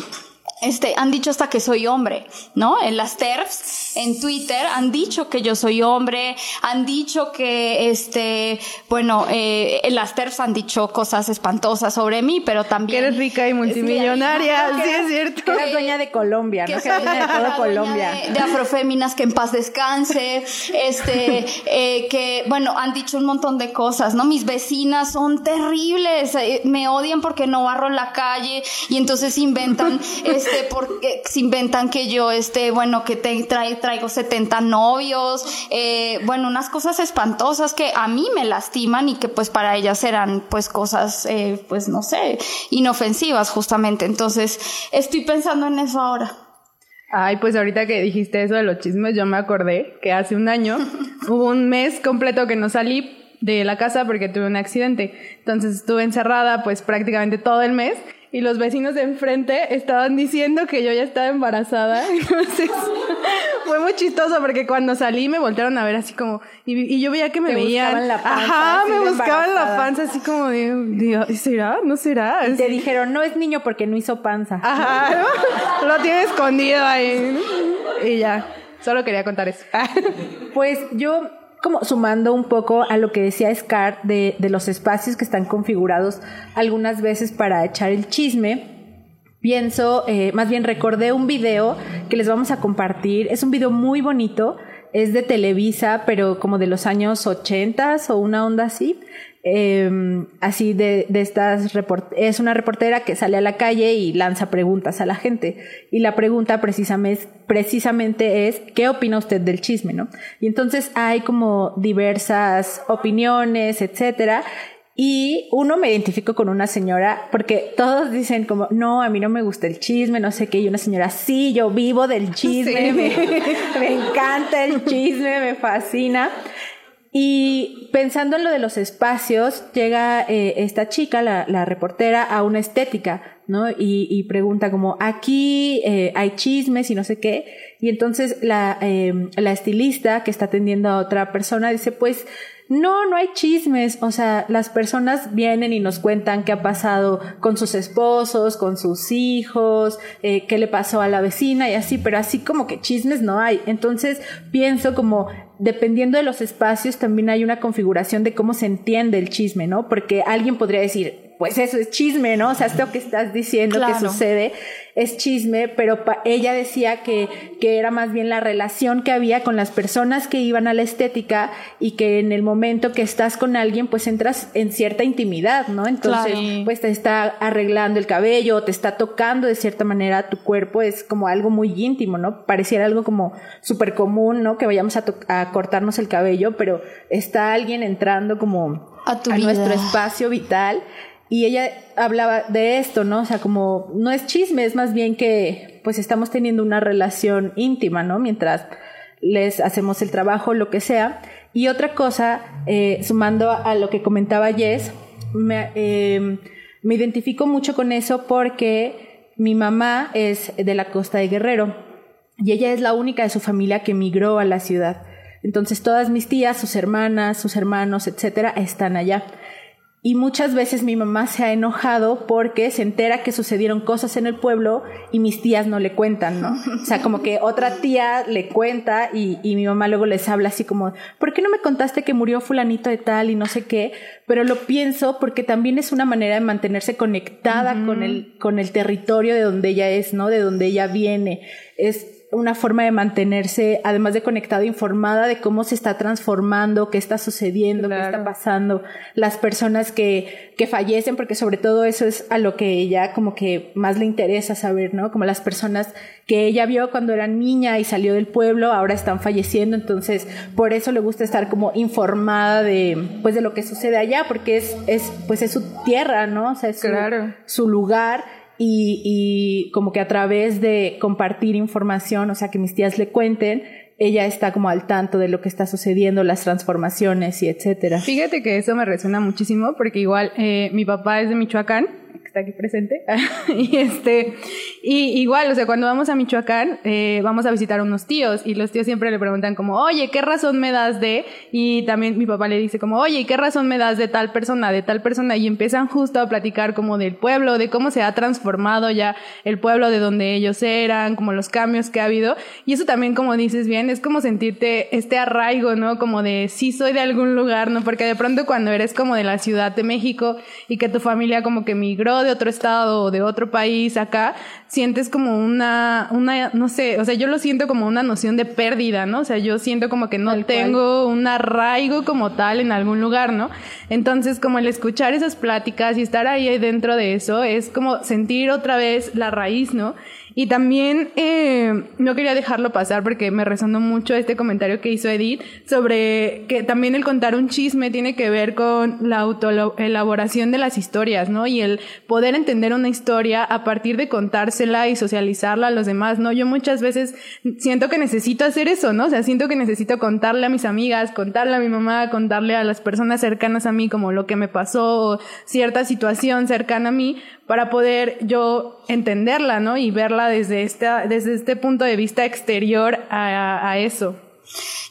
este, han dicho hasta que soy hombre, ¿no? En las TERFs, en Twitter, han dicho que yo soy hombre, han dicho que, este, bueno, eh, en las TERFs han dicho cosas espantosas sobre mí, pero también... Que eres rica y multimillonaria, sí, es cierto. Que eres dueña de Colombia, ¿no? Que dueña de todo Colombia. De, de, afroféminas que en paz descanse, este, eh, que, bueno, han dicho un montón de cosas, ¿no? Mis vecinas son terribles, eh, me odian porque no barro la calle y entonces inventan, este, porque se inventan que yo, este, bueno, que te, traigo 70 novios, eh, bueno, unas cosas espantosas que a mí me lastiman y que pues para ellas eran pues cosas, eh, pues no sé, inofensivas justamente. Entonces, estoy pensando en eso ahora. Ay, pues ahorita que dijiste eso de los chismes, yo me acordé que hace un año hubo un mes completo que no salí de la casa porque tuve un accidente. Entonces estuve encerrada pues prácticamente todo el mes y los vecinos de enfrente estaban diciendo que yo ya estaba embarazada. Entonces, fue muy chistoso porque cuando salí me voltearon a ver así como, y, yo veía que me veían. La panza, Ajá, me buscaban la panza así como de, ¿será? ¿No será? Y te dijeron, no es niño porque no hizo panza. Ajá, lo tiene escondido ahí. Y ya, solo quería contar eso. pues yo como sumando un poco a lo que decía Scar de, de los espacios que están configurados algunas veces para echar el chisme, pienso, eh, más bien recordé un video que les vamos a compartir. Es un video muy bonito, es de Televisa, pero como de los años 80 o una onda así. Eh, así de, de estas es una reportera que sale a la calle y lanza preguntas a la gente y la pregunta precisamente, precisamente es ¿qué opina usted del chisme? ¿no? Y entonces hay como diversas opiniones, etcétera y uno me identifico con una señora porque todos dicen como, no, a mí no me gusta el chisme, no sé qué. Y una señora, sí, yo vivo del chisme, me, me, encanta el chisme, me fascina. Y pensando en lo de los espacios, llega eh, esta chica, la, reportera, a una estética, ¿no? Y, y pregunta como, aquí eh, hay chismes y no sé qué. Y entonces la, eh, la estilista que está atendiendo a otra persona dice, pues, no, no hay chismes. O sea, las personas vienen y nos cuentan qué ha pasado con sus esposos, con sus hijos, eh, qué le pasó a la vecina y así, pero así como que chismes no hay. Entonces pienso como dependiendo de los espacios también hay una configuración de cómo se entiende el chisme, ¿no? Porque alguien podría decir, pues eso es chisme, ¿no? O sea, esto que estás diciendo que sucede es chisme, pero ella decía que, que era más bien la relación que había con las personas que iban a la estética y que en el momento que estás con alguien, pues entras en cierta intimidad, ¿no? Entonces, pues te está arreglando el cabello, te está tocando de cierta manera tu cuerpo, es como algo muy íntimo, ¿no? Pareciera algo como súper común, ¿no? Que vayamos a, a cortarnos el cabello, pero está alguien entrando como a, nuestro espacio vital y ella hablaba de esto, ¿no? O sea, como no es chisme, es más bien que pues estamos teniendo una relación íntima, ¿no? Mientras les hacemos el trabajo, lo que sea. Y otra cosa, eh, sumando a, lo que comentaba Jess, me, eh, me identifico mucho con eso porque mi mamá es de la costa de Guerrero y ella es la única de su familia que migró a la ciudad. Entonces todas mis tías, sus hermanas, sus hermanos, etcétera, están allá. Y muchas veces mi mamá se ha enojado porque se entera que sucedieron cosas en el pueblo y mis tías no le cuentan, ¿no? O sea, como que otra tía le cuenta y, y mi mamá luego les habla así como, ¿por qué no me contaste que murió fulanito de tal y no sé qué? Pero lo pienso porque también es una manera de mantenerse conectada con, el, con el territorio de donde ella es, ¿no? De donde ella viene. Es una forma de mantenerse, además de conectada, informada de cómo se está transformando, qué está sucediendo, qué está pasando, las personas que, que fallecen, porque sobre todo eso es a lo que ella como que más le interesa saber, ¿no? Como las personas que ella vio cuando era niña y salió del pueblo, ahora están falleciendo, entonces por eso le gusta estar como informada de, pues de lo que sucede allá, porque es, es, pues es su tierra, ¿no? O sea, es su lugar y, y como que a través de compartir información, o sea, que mis tías le cuenten, ella está como al tanto de lo que está sucediendo, las transformaciones y etcétera. Fíjate que eso me resuena muchísimo porque igual eh, mi papá es de Michoacán está aquí presente. y este, y igual, o sea, cuando vamos a Michoacán, eh, vamos a visitar a unos tíos y los tíos siempre le preguntan como, oye, ¿qué razón me das de? Y también mi papá le dice como, oye, ¿qué razón me das de tal persona, de tal persona? Y empiezan justo a platicar como del pueblo, de cómo se ha transformado ya el pueblo de donde ellos eran, como los cambios que ha habido. Y eso también, como dices bien, es como sentirte este arraigo, ¿no? Como de sí soy de algún lugar, ¿no? Porque de pronto cuando eres como de la Ciudad de México y que tu familia como que migró de otro estado o de otro país acá, sientes como una, una, no sé, o sea, yo lo siento como una noción de pérdida, ¿no? O sea, yo siento como que no tengo un arraigo como tal en algún lugar, ¿no? Entonces, como el escuchar esas pláticas y estar ahí dentro de eso, es como sentir otra vez la raíz, ¿no? Y también eh, no quería dejarlo pasar porque me resonó mucho este comentario que hizo Edith sobre que también el contar un chisme tiene que ver con la autoelaboración de las historias, ¿no? Y el poder entender una historia a partir de contársela y socializarla a los demás, ¿no? Yo muchas veces siento que necesito hacer eso, ¿no? O sea, siento que necesito contarle a mis amigas, contarle a mi mamá, contarle a las personas cercanas a mí como lo que me pasó o cierta situación cercana a mí para poder yo entenderla, ¿no? Y verla desde, esta, desde este punto de vista exterior a, a eso.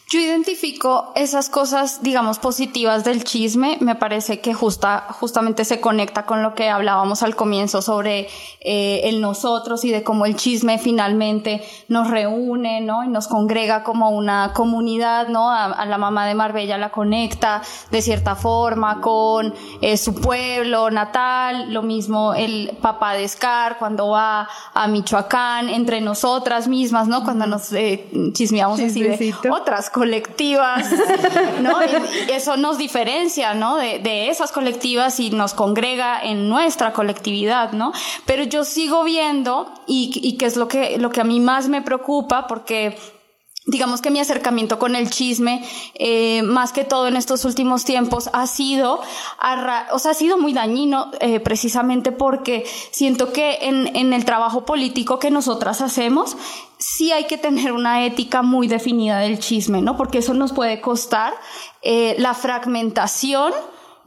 Yo identifico esas cosas, digamos, positivas del chisme. Me parece que justa, justamente se conecta con lo que hablábamos al comienzo sobre eh, el nosotros y de cómo el chisme finalmente nos reúne, ¿no? Y nos congrega como una comunidad, ¿no? A, la mamá de Marbella la conecta de cierta forma con eh, su pueblo natal. Lo mismo el papá de Scar cuando va a Michoacán, entre nosotras mismas, ¿no? Cuando nos eh, chismeamos así de otras colectivas, ¿no? Y eso nos diferencia, ¿no? De, de, esas colectivas y nos congrega en nuestra colectividad, ¿no? Pero yo sigo viendo, y, y que es lo que, lo que a mí más me preocupa, porque digamos que mi acercamiento con el chisme, eh, más que todo en estos últimos tiempos, ha sido, o sea, ha sido muy dañino, eh, precisamente porque siento que en, en el trabajo político que nosotras hacemos, sí hay que tener una ética muy definida del chisme, ¿no? Porque eso nos puede costar eh, la fragmentación,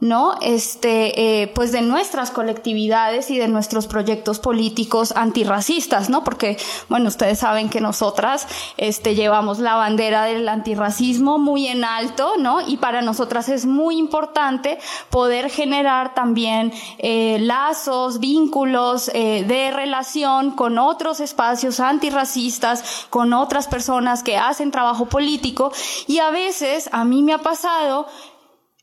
¿no? Este, eh, pues de nuestras colectividades y de nuestros proyectos políticos antirracistas, ¿no? Porque, bueno, ustedes saben que nosotras, este, llevamos la bandera del antirracismo muy en alto, ¿no? Y para nosotras es muy importante poder generar también eh, lazos, vínculos eh, de relación con otros espacios antirracistas, con otras personas que hacen trabajo político y a veces a mí me ha pasado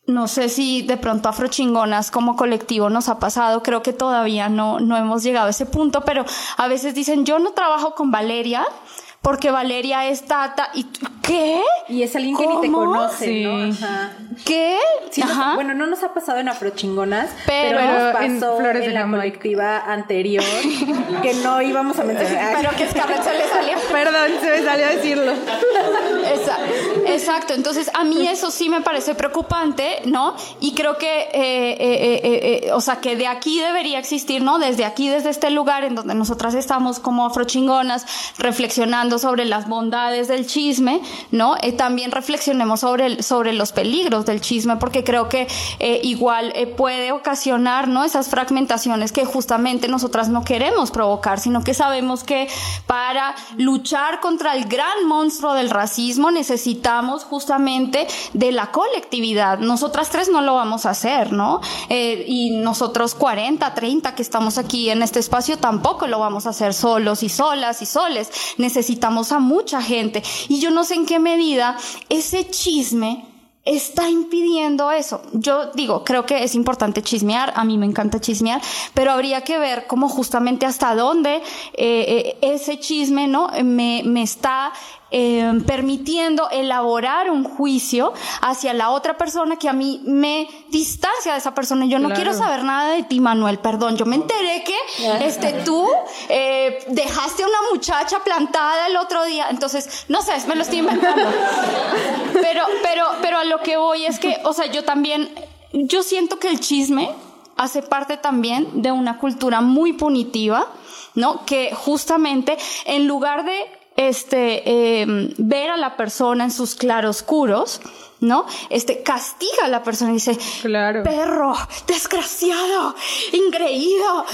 no sé si de pronto afrochingonas como colectivo nos ha pasado, creo que todavía no, no hemos llegado a ese punto, pero a veces dicen, yo no trabajo con Valeria porque Valeria es tata y ¿qué? Y es alguien que ni te conoce, Sí. ¿no? Ajá. ¿Qué? Sí nos- Ajá. bueno, no nos ha pasado en Afrochingonas, Pero- pero, nos en pasó en, Flores de la colectiva anterior, que no íbamos a mencionar. Pero que Scarlett se le salió. Perdón, se me salió a decirlo. Esa- Exacto, entonces a mí eso sí me parece preocupante, ¿no? Y creo que, eh, eh, eh, o sea, que de aquí debería existir, ¿no? Desde aquí, desde este lugar en donde nosotras estamos como afrochingonas, reflexionando sobre las bondades del chisme, ¿no? También reflexionemos sobre, el- sobre los peligros del chisme, porque creo que igual puede ocasionar, ¿no? Esas fragmentaciones que justamente nosotras no queremos provocar, sino que sabemos que para luchar contra el gran monstruo del racismo necesitamos justamente de la colectividad. Nosotras tres no lo vamos a hacer, ¿no? Eh, y nosotros 40, 30 que estamos aquí en este espacio tampoco lo vamos a hacer solos y solas y soles. Necesitamos a mucha gente. Y yo no sé en qué medida ese chisme está impidiendo eso. Yo digo, creo que es importante chismear, a mí me encanta chismear, pero habría que ver cómo justamente hasta dónde eh, eh, ese chisme no me, me está eh, permitiendo elaborar un juicio hacia la otra persona que a mí me distancia de esa persona. Yo no Claro. quiero saber nada de ti, Manuel, perdón. Yo me enteré que este, tú eh, dejaste a una muchacha plantada el otro día. Entonces, no sé, me lo estoy inventando. Pero, pero, pero a lo que voy es que, o sea, yo también, yo siento que el chisme hace parte también de una cultura muy punitiva, ¿no? Que justamente en lugar de este eh, ver a la persona en sus claroscuros, ¿no? Este castiga a la persona y dice, claro. perro, desgraciado, ingreído,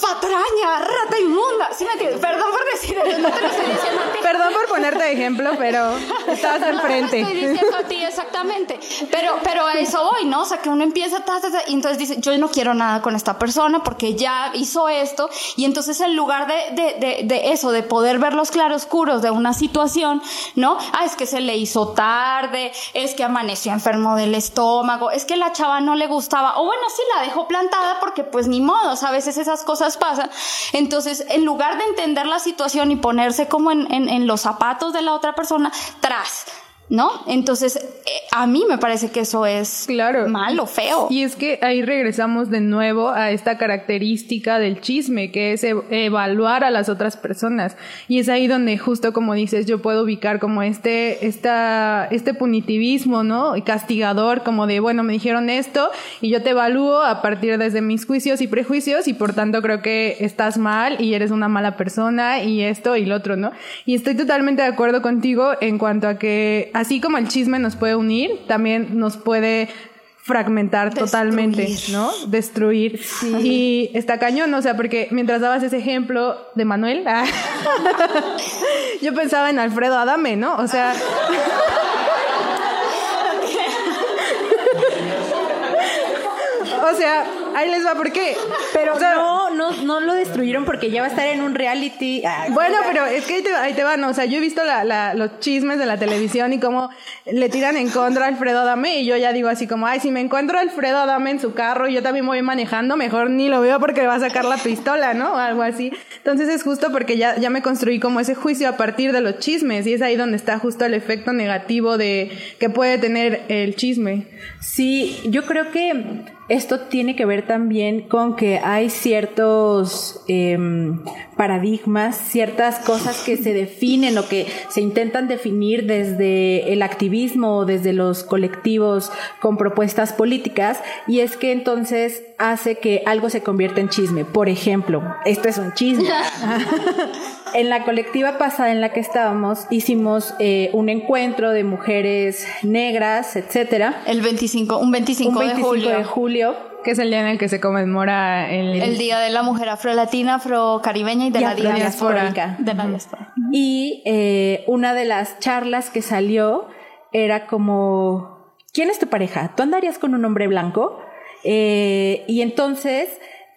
patraña, rata inmunda. ¿Sí me entiendes? Perdón por decir eso, no te lo estoy diciendo a ti. Perdón por ponerte de ejemplo, pero estabas enfrente. No te estoy diciendo a ti exactamente. Pero, pero a eso voy, ¿no? O sea, que uno empieza, ta, ta, ta, y entonces dice, yo no quiero nada con esta persona porque ya hizo esto. Y entonces en lugar de, de, de, de eso, de poder ver los claroscuros de una situación, ¿no? Ah, es que se le hizo tarde, es que amaneció enfermo del estómago, es que la chava no le gustaba, o bueno, sí la dejó plantada porque pues ni modo, o sea, a veces esas cosas pasan. Entonces, en lugar de entender la situación y ponerse como en, en, en los zapatos de la otra persona, tras. ¿No? Entonces, eh, a mí me parece que eso es malo, feo. Y es que ahí regresamos de nuevo a esta característica del chisme, que es e- evaluar a las otras personas. Y es ahí donde justo como dices, yo puedo ubicar como este, esta, este punitivismo, ¿no? Y castigador, como de, bueno, me dijeron esto y yo te evalúo a partir desde mis juicios y prejuicios y por tanto creo que estás mal y eres una mala persona y esto y lo otro, ¿no? Y estoy totalmente de acuerdo contigo en cuanto a que así como el chisme nos puede unir, también nos puede fragmentar totalmente, ¿no? Destruir. Y está cañón, o sea, porque mientras dabas ese ejemplo de Manuel, ah, yo pensaba en Alfredo Adame, ¿no? O sea... O sea, ahí les va, ¿por qué? Pero O sea, no, no, no lo destruyeron porque ya va a estar en un reality. Ah, Bueno, pero es que ahí te, ahí te van, o sea, yo he visto la, la- los chismes de la televisión y cómo le tiran en contra a Alfredo Adame y yo ya digo así como, ay, si me encuentro a Alfredo Adame en su carro y yo también voy manejando, mejor ni lo veo porque va a sacar la pistola, ¿no? O algo así. Entonces es justo porque ya, ya me construí como ese juicio a partir de los chismes y es ahí donde está justo el efecto negativo de que puede tener el chisme. Sí, yo creo que esto tiene que ver también con que hay ciertos em, paradigmas, ciertas cosas que se definen o que se intentan definir desde el activismo o desde los colectivos con propuestas políticas y es que entonces hace que algo se convierta en chisme. Por ejemplo, esto es un chisme. En la colectiva pasada en la que estábamos, hicimos eh, un encuentro de mujeres negras, etcétera. El 25, un 25, Un 25 de julio. de julio. Que es el día en el que se conmemora el, El Día de la Mujer Afrolatina, Afrocaribeña y de Y la diáspora. De la diáspora. Y eh, una de las charlas que salió era como, ¿quién es tu pareja? ¿Tú andarías con un hombre blanco? Eh, y entonces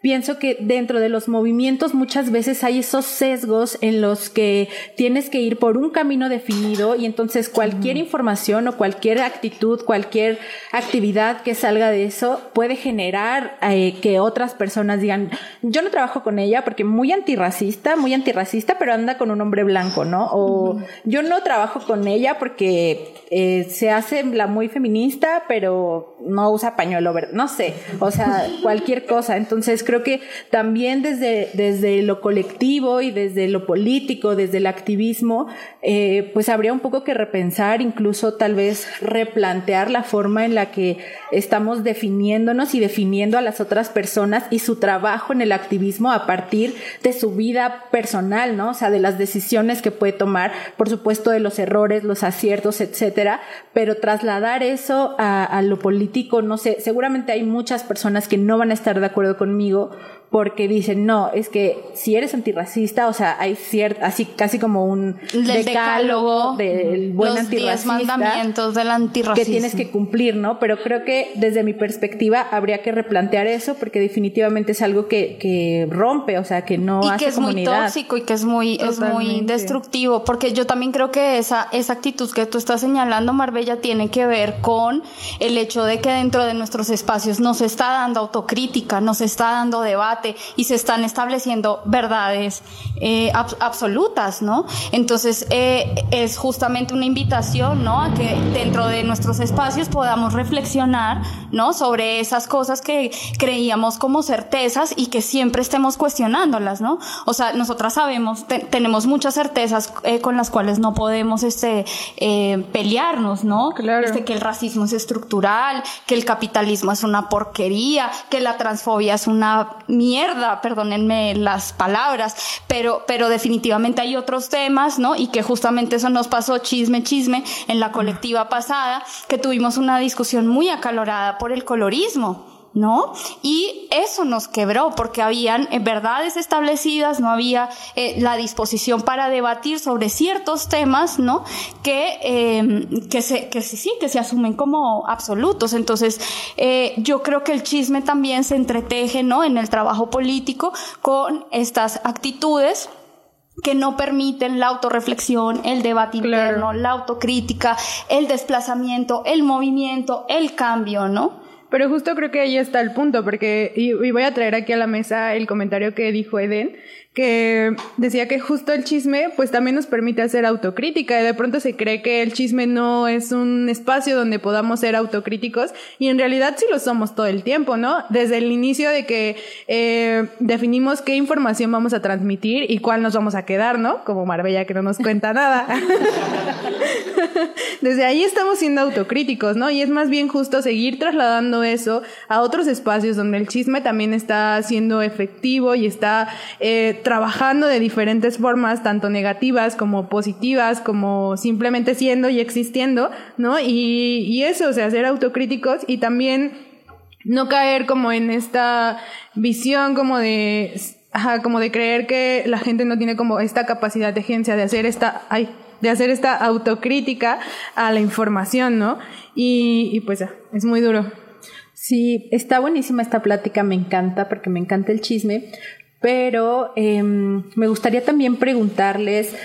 pienso que dentro de los movimientos muchas veces hay esos sesgos en los que tienes que ir por un camino definido y entonces cualquier información o cualquier actitud, cualquier actividad que salga de eso puede generar eh, que otras personas digan, yo no trabajo con ella porque muy antirracista, muy antirracista, pero anda con un hombre blanco, ¿no? O yo no trabajo con ella porque eh, se hace la muy feminista, pero no usa pañuelo verde, no sé, o sea, cualquier cosa. Entonces creo que también desde, desde lo colectivo y desde lo político, desde el activismo, eh, pues habría un poco que repensar, incluso tal vez replantear la forma en la que estamos definiéndonos y definiendo a las otras personas y su trabajo en el activismo a partir de su vida personal, ¿no? O sea, de las decisiones que puede tomar, por supuesto, de los errores, los aciertos, etcétera, pero trasladar eso a, a lo político, no sé, seguramente hay muchas personas que no van a estar de acuerdo conmigo digo, porque dicen, no, es que si eres antirracista, o sea, hay cierto, así casi como un decálogo del buen los antirracista. diez mandamientos del antirracismo. Que tienes que cumplir, ¿no? Pero creo que desde mi perspectiva habría que replantear eso porque definitivamente es algo que, que rompe, o sea, que no y hace que es comunidad. muy tóxico y que es muy, es muy destructivo, porque yo también creo que esa, esa actitud que tú estás señalando, Marbella, tiene que ver con el hecho de que dentro de nuestros espacios no se está dando autocrítica, no se está dando debate y se están estableciendo verdades eh, ab- absolutas, ¿no? Entonces, eh, es justamente una invitación, ¿no? A que dentro de nuestros espacios podamos reflexionar, ¿no? Sobre esas cosas que creíamos como certezas y que siempre estemos cuestionándolas, ¿no? O sea, nosotras sabemos, te- tenemos muchas certezas eh, con las cuales no podemos, este, eh, pelearnos, ¿no? Claro. Este, que el racismo es estructural, que el capitalismo es una porquería, que la transfobia es una mierda, perdónenme las palabras, pero, pero definitivamente hay otros temas, ¿no? Y que justamente eso nos pasó chisme, chisme en la colectiva pasada, que tuvimos una discusión muy acalorada por el colorismo. ¿No? Y eso nos quebró porque habían eh, verdades establecidas, no había eh, la disposición para debatir sobre ciertos temas, ¿no? Que, eh, que, se, que sí, que se asumen como absolutos. Entonces, eh, yo creo que el chisme también se entreteje, ¿no? En el trabajo político con estas actitudes que no permiten la autorreflexión, el debate interno, la autocrítica, el desplazamiento, el movimiento, el cambio, ¿no? Pero justo creo que ahí está el punto, porque, y, y voy a traer aquí a la mesa el comentario que dijo Eden, que decía que justo el chisme, pues también nos permite hacer autocrítica, y de pronto se cree que el chisme no es un espacio donde podamos ser autocríticos, y en realidad sí lo somos todo el tiempo, ¿no? Desde el inicio de que eh, definimos qué información vamos a transmitir y cuál nos vamos a quedar, ¿no? Como Marbella que no nos cuenta nada. Desde ahí estamos siendo autocríticos, ¿no? Y es más bien justo seguir trasladando eso a otros espacios donde el chisme también está siendo efectivo y está eh, trabajando de diferentes formas, tanto negativas como positivas, como simplemente siendo y existiendo, ¿no? Y, y eso, o sea, ser autocríticos y también no caer como en esta visión como de ajá, como de creer que la gente no tiene como esta capacidad de agencia de hacer esta ay, de hacer esta autocrítica a la información, ¿no? Y, y pues es muy duro. Sí, está buenísima esta plática, me encanta porque me encanta el chisme, pero em, me gustaría también preguntarles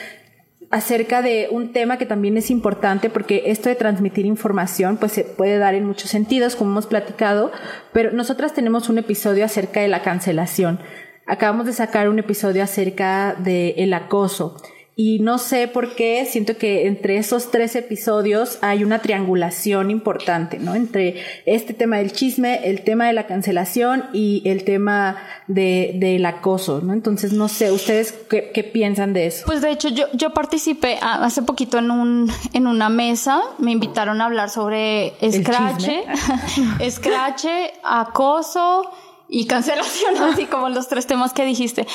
acerca de un tema que también es importante porque esto de transmitir información pues se puede dar en muchos sentidos como hemos platicado, pero nosotras tenemos un episodio acerca de la cancelación. Acabamos de sacar un episodio acerca del el acoso. Y no sé por qué, siento que entre esos tres episodios hay una triangulación importante, ¿no? Entre este tema del chisme, el tema de la cancelación y el tema de, del acoso, ¿no? Entonces, no sé, ¿ustedes qué, qué piensan de eso? Pues de hecho yo, yo participé hace poquito en un en una mesa, me invitaron a hablar sobre Scratch, Scratch, acoso y cancelación, así como los tres temas que dijiste.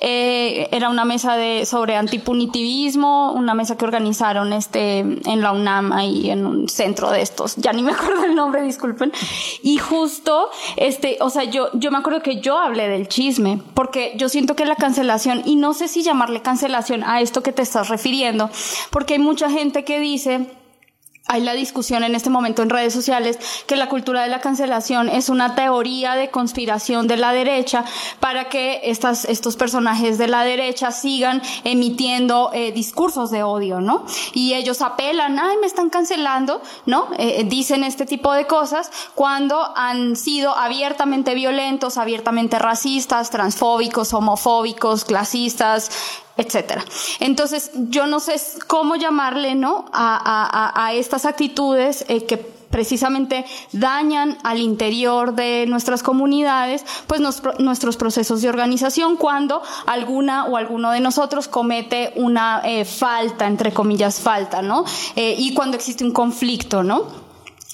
Eh, era una mesa de sobre antipunitivismo, una mesa que organizaron este en la UNAM ahí en un centro de estos, ya ni me acuerdo el nombre, disculpen. Y justo este, o sea, yo yo me acuerdo que yo hablé del chisme, porque yo siento que la cancelación y no sé si llamarle cancelación a esto que te estás refiriendo, porque hay mucha gente que dice hay la discusión en este momento en redes sociales que la cultura de la cancelación es una teoría de conspiración de la derecha para que estas, estos personajes de la derecha sigan emitiendo eh, discursos de odio, ¿no? Y ellos apelan, ay, me están cancelando, ¿no? Eh, dicen este tipo de cosas cuando han sido abiertamente violentos, abiertamente racistas, transfóbicos, homofóbicos, clasistas, etcétera. Entonces, yo no sé cómo llamarle, ¿no? A, estas actitudes eh, que precisamente dañan al interior de nuestras comunidades, pues nos, nuestros procesos de organización cuando alguna o alguno de nosotros comete una eh, falta, entre comillas, falta, ¿no? Eh, y cuando existe un conflicto, ¿no?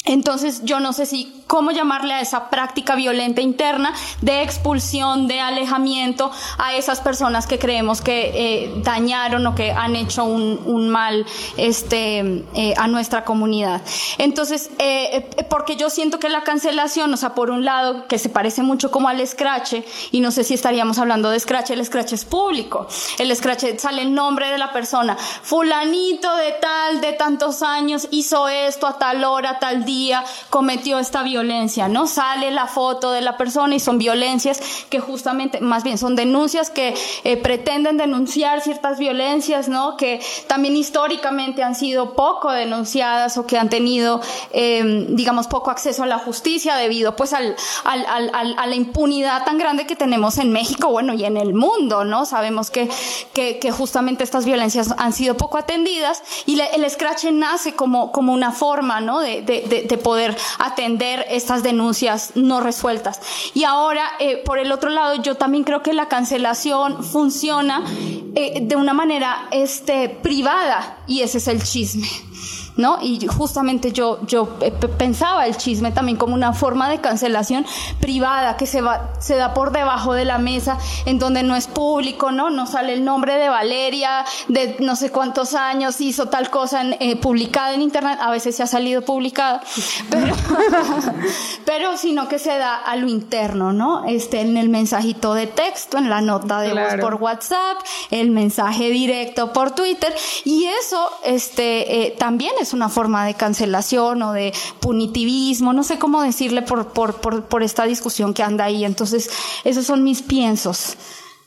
Entonces, yo no sé si cómo llamarle a esa práctica violenta interna de expulsión, de alejamiento a esas personas que creemos que eh, dañaron o que han hecho un, mal este, eh, a nuestra comunidad. Entonces, eh, porque yo siento que la cancelación, o sea, por un lado, que se parece mucho como al scratch, y no sé si estaríamos hablando de scratch, el scratch es público. El scratch sale el nombre de la persona. Fulanito de tal, de tantos años, hizo esto a tal hora, tal día, cometió esta violencia, ¿no? Sale la foto de la persona y son violencias que justamente, más bien son denuncias que eh, pretenden denunciar ciertas violencias, ¿no? Que también históricamente han sido poco denunciadas o que han tenido, eh, digamos, poco acceso a la justicia debido pues al, a la impunidad tan grande que tenemos en México, bueno, y en el mundo, ¿no? Sabemos que, que, justamente estas violencias han sido poco atendidas y el scratch nace como, como una forma, ¿no? De, poder atender estas denuncias no resueltas. Y ahora, eh, por el otro lado, yo también creo que la cancelación funciona eh, de una manera este, privada y ese es el chisme. ¿No? Y justamente yo, yo pensaba el chisme también como una forma de cancelación privada que se va, se da por debajo de la mesa, en donde no es público, ¿no? No sale el nombre de Valeria, de no sé cuántos años hizo tal cosa eh, publicada en internet, a veces se ha salido publicada, pero, pero sino que se da a lo interno, ¿no? Este, en el mensajito de texto, en la nota de voz por WhatsApp, el mensaje directo por Twitter, y eso, este, eh, también es una forma de cancelación o de punitivismo, no sé cómo decirle por, por, por, por esta discusión que anda ahí. Entonces, esos son mis piensos.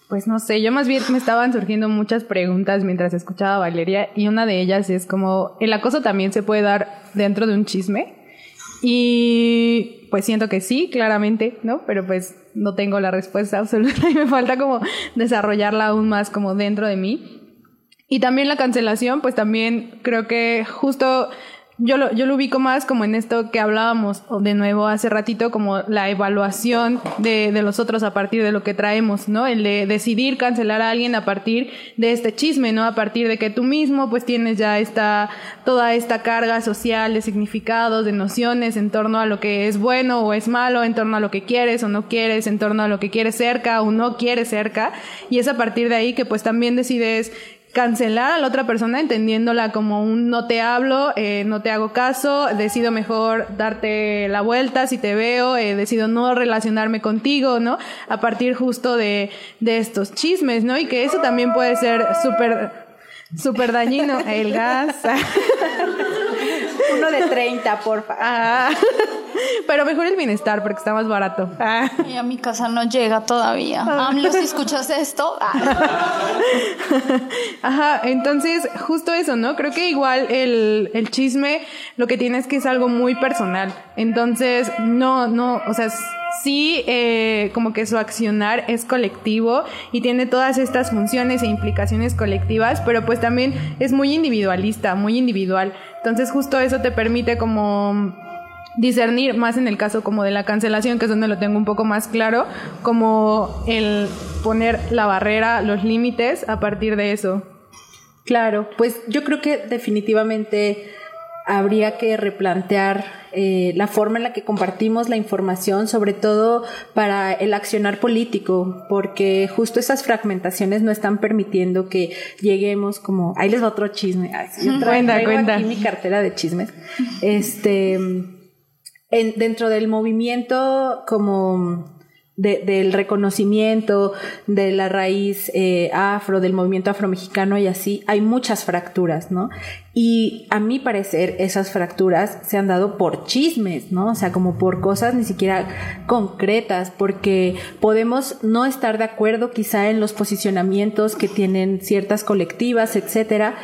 Pues no sé, yo más bien me estaban surgiendo muchas preguntas mientras escuchaba a Valeria y una de ellas es como, ¿el acoso también se puede dar dentro de un chisme? Y pues siento que sí, claramente, ¿no? Pero pues no tengo la respuesta absoluta y me falta como desarrollarla aún más como dentro de mí. Y también la cancelación, pues también creo que justo yo lo, yo lo ubico más como en esto que hablábamos de nuevo hace ratito, como la evaluación de, de los otros a partir de lo que traemos, ¿no? El de decidir cancelar a alguien a partir de este chisme, ¿no? A partir de que tú mismo pues tienes ya esta, toda esta carga social de significados, de nociones en torno a lo que es bueno o es malo, en torno a lo que quieres o no quieres, en torno a lo que quieres cerca o no quieres cerca. Y es a partir de ahí que pues también decides cancelar a la otra persona entendiéndola como un no te hablo, eh, no te hago caso, decido mejor darte la vuelta si te veo, eh, decido no relacionarme contigo, ¿no? A partir justo de, de estos chismes, ¿no? Y que eso también puede ser súper súper dañino. El gas. Uno de 30, porfa. Ah, pero mejor el bienestar porque está más barato. Ah. Y a mi casa no llega todavía. AMLO, si escuchas esto. Ah. Ajá, entonces justo eso, ¿no? Creo que igual el, el chisme lo que tiene es que es algo muy personal. Entonces, no, no, o sea, sí eh, como que su accionar es colectivo y tiene todas estas funciones e implicaciones colectivas, pero pues también es muy individualista, muy individual. Entonces justo eso te permite como discernir más en el caso como de la cancelación, que es donde lo tengo un poco más claro, como el poner la barrera, los límites a partir de eso. Claro, pues yo creo que definitivamente habría que replantear eh, la forma en la que compartimos la información, sobre todo para el accionar político, porque justo esas fragmentaciones no están permitiendo que lleguemos como, ahí les va otro chisme, Ay, yo traigo, Cuenta, cuenta. aquí mi cartera de chismes, este, en- dentro del movimiento como del reconocimiento de la raíz eh, afro, del movimiento afromexicano y así, hay muchas fracturas, ¿no? Y a mi parecer esas fracturas se han dado por chismes, ¿no? O sea, como por cosas ni siquiera concretas, porque podemos no estar de acuerdo quizá en los posicionamientos que tienen ciertas colectivas, etcétera,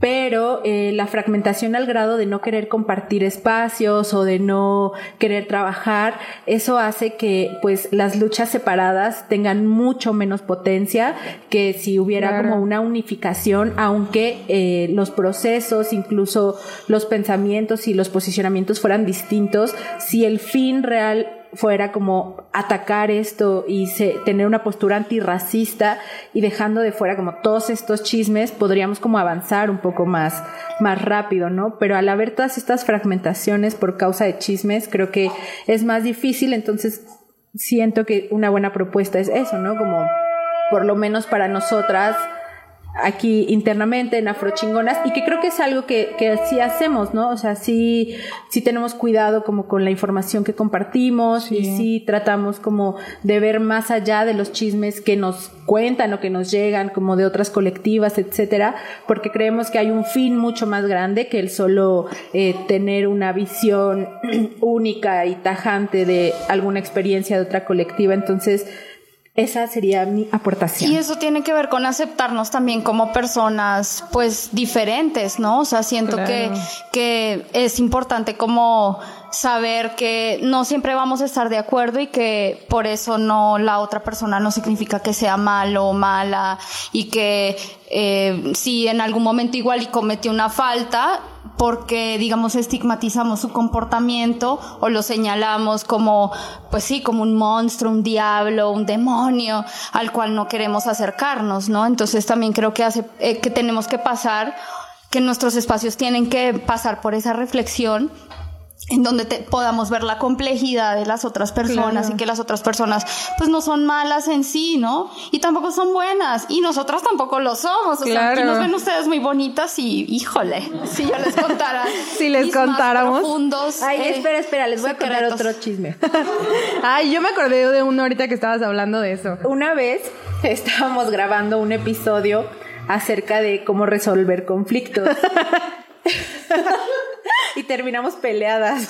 pero eh, la fragmentación al grado de no querer compartir espacios o de no querer trabajar, eso hace que pues las luchas separadas tengan mucho menos potencia que si hubiera como una unificación, aunque eh, los procesos, incluso los pensamientos y los posicionamientos fueran distintos, si el fin real fuera como atacar esto y se, tener una postura antirracista y dejando de fuera como todos estos chismes, podríamos como avanzar un poco más, más rápido, ¿no? Pero al haber todas estas fragmentaciones por causa de chismes, creo que es más difícil, entonces siento que una buena propuesta es eso, ¿no? Como por lo menos para nosotras, aquí internamente en Afrochingonas y que creo que es algo que, que sí hacemos, ¿no? O sea, sí, sí tenemos cuidado como con la información que compartimos y sí tratamos como de ver más allá de los chismes que nos cuentan o que nos llegan como de otras colectivas, etcétera, porque creemos que hay un fin mucho más grande que el solo eh, tener una visión única y tajante de alguna experiencia de otra colectiva. Entonces, esa sería mi aportación. Y eso tiene que ver con aceptarnos también como personas, pues, diferentes, ¿no? O sea, siento que, que es importante como saber que no siempre vamos a estar de acuerdo y que por eso no la otra persona no significa que sea malo o mala y que eh, si en algún momento igual y cometió una falta, porque, digamos, estigmatizamos su comportamiento o lo señalamos como, pues sí, como un monstruo, un diablo, un demonio al cual no queremos acercarnos, ¿no? Entonces también creo que hace, eh, que tenemos que pasar, que nuestros espacios tienen que pasar por esa reflexión en donde podamos ver la complejidad de las otras personas y que las otras personas pues no son malas en sí, ¿no? Y tampoco son buenas y nosotras tampoco lo somos, o sea, aquí nos ven ustedes muy bonitas y híjole, si yo les contara si les contáramos profundos, Ay, eh, espera, espera, les voy a contar otro chisme. Ay, yo me acordé de uno ahorita que estabas hablando de eso. Una vez estábamos grabando un episodio acerca de cómo resolver conflictos. y terminamos peleadas.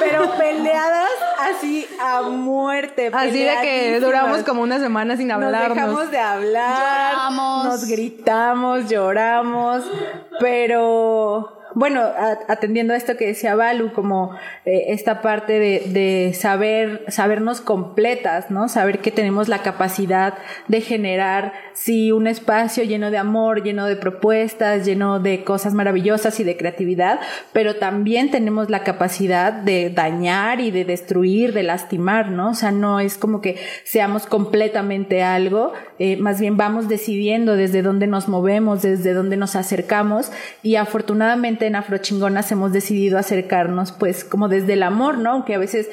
Pero peleadas así a muerte. Así de que duramos como una semana sin hablarnos. Nos dejamos de hablar. Lloramos. Nos gritamos, lloramos. Pero bueno, atendiendo a esto que decía Balu, como eh, esta parte de, de, saber, sabernos completas, ¿no? Saber que tenemos la capacidad de generar, sí, un espacio lleno de amor, lleno de propuestas, lleno de cosas maravillosas y de creatividad, pero también tenemos la capacidad de dañar y de destruir, de lastimar, ¿no? O sea, no es como que seamos completamente algo, eh, más bien vamos decidiendo desde dónde nos movemos, desde dónde nos acercamos y afortunadamente en Afrochingonas hemos decidido acercarnos pues como desde el amor, ¿no? Aunque a veces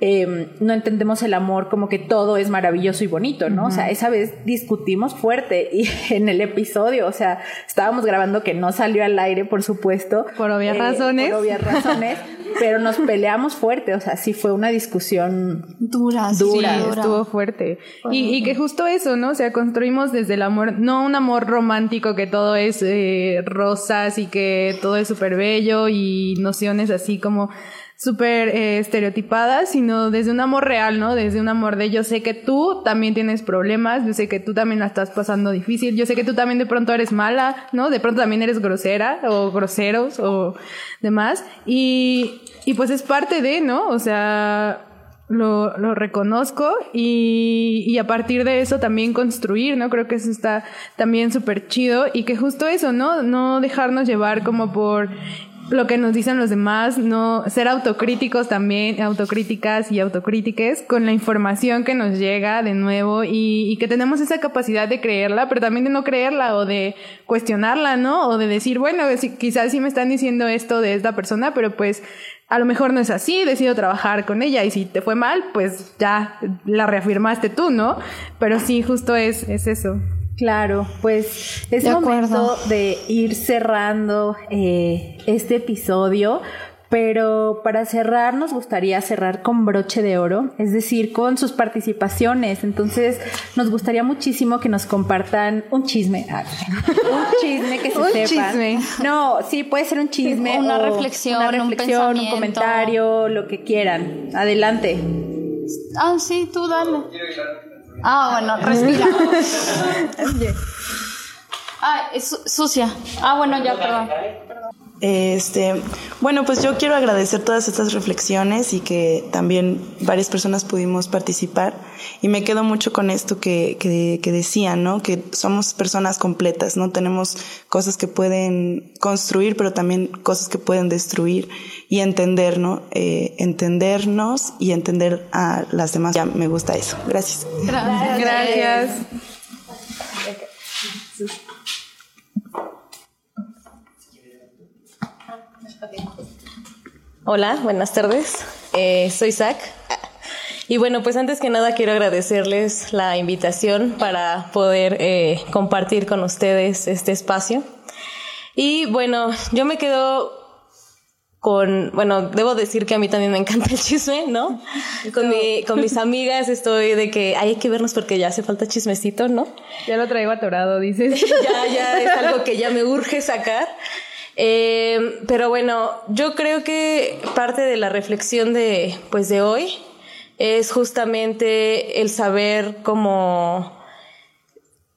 eh, no entendemos el amor como que todo es maravilloso y bonito, ¿no? O sea, esa vez discutimos fuerte y en el episodio, o sea, estábamos grabando que no salió al aire, por supuesto. Por obvias eh, razones. Por obvias razones. pero nos peleamos fuerte, o sea, sí fue una discusión dura, dura, sí, estuvo fuerte. Y, y, que justo eso, ¿no? O sea, construimos desde el amor, no un amor romántico que todo es eh, rosas y que todo es súper bello y nociones así como súper eh, estereotipadas, sino desde un amor real, ¿no? Desde un amor de yo sé que tú también tienes problemas, yo sé que tú también la estás pasando difícil, yo sé que tú también de pronto eres mala, ¿no? De pronto también eres grosera o groseros o demás. Y, y pues es parte de, ¿no? O sea, lo, lo reconozco y, y a partir de eso también construir, ¿no? Creo que eso está también súper chido y que justo eso, ¿no? No dejarnos llevar como por lo que nos dicen los demás, no ser autocríticos también, autocríticas y autocrítiques con la información que nos llega de nuevo y, y, que tenemos esa capacidad de creerla, pero también de no creerla o de cuestionarla, ¿no? O de decir, bueno, si, quizás sí me están diciendo esto de esta persona, pero pues a lo mejor no es así, decido trabajar con ella y si te fue mal, pues ya la reafirmaste tú, ¿no? Pero sí, justo es, es eso. Claro, pues es momento de ir cerrando eh, este episodio, pero para cerrar nos gustaría cerrar con broche de oro, es decir, con sus participaciones. Entonces, nos gustaría muchísimo que nos compartan un chisme, ah, un chisme que se Un sepan. chisme. No, sí, puede ser un chisme, Una o reflexión, una un reflexión, un, pensamiento. comentario, lo que quieran. Adelante. Ah, sí, tú dale. Ah, bueno, respira. Ah, es su- sucia. Ah, bueno, ya, perdón. Este, bueno, pues yo quiero agradecer todas estas reflexiones y que también varias personas pudimos participar. Y me quedo mucho con esto que, que, que decían, ¿no? Que somos personas completas, ¿no? Tenemos cosas que pueden construir, pero también cosas que pueden destruir y entender, ¿no? Eh, entendernos y entender a las demás. Ya me gusta eso. Gracias. Gracias. Gracias. Hola, buenas tardes. Eh, soy Zach. Y bueno, pues antes que nada quiero agradecerles la invitación para poder eh, compartir con ustedes este espacio. Y bueno, yo me quedo con, bueno, debo decir que a mí también me encanta el chisme, ¿no? Con, mi, con mis amigas estoy de que hay que vernos porque ya hace falta chismecito, ¿no? Ya lo traigo atorado, dices. ya, ya es algo que ya me urge sacar. Eh, pero bueno, yo creo que parte de la reflexión de, pues de hoy es justamente el saber cómo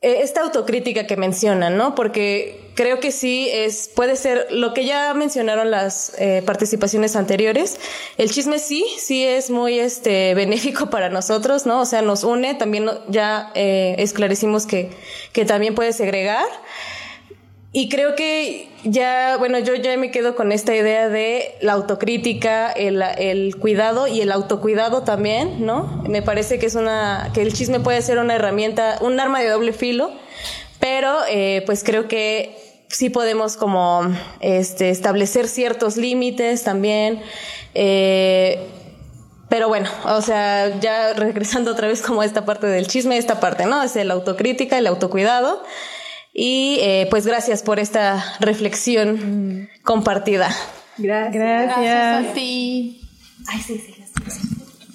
esta autocrítica que mencionan, ¿no? Porque creo que sí es, puede ser lo que ya mencionaron las eh, participaciones anteriores. El chisme sí, sí es muy este benéfico para nosotros, ¿no? O sea, nos une. También ya eh, esclarecimos que, que también puede segregar. Y creo que ya, bueno, yo ya me quedo con esta idea de la autocrítica, el, el cuidado y el autocuidado también, ¿no? Me parece que es una, que el chisme puede ser una herramienta, un arma de doble filo, pero eh, pues creo que sí podemos como este, establecer ciertos límites también. eh, pero bueno, o sea, ya regresando otra vez como a esta parte del chisme, esta parte, ¿no? Es el autocrítica, el autocuidado. Y eh, pues gracias por esta reflexión compartida. Gracias. Gracias. a ti. Ay, sí, sí.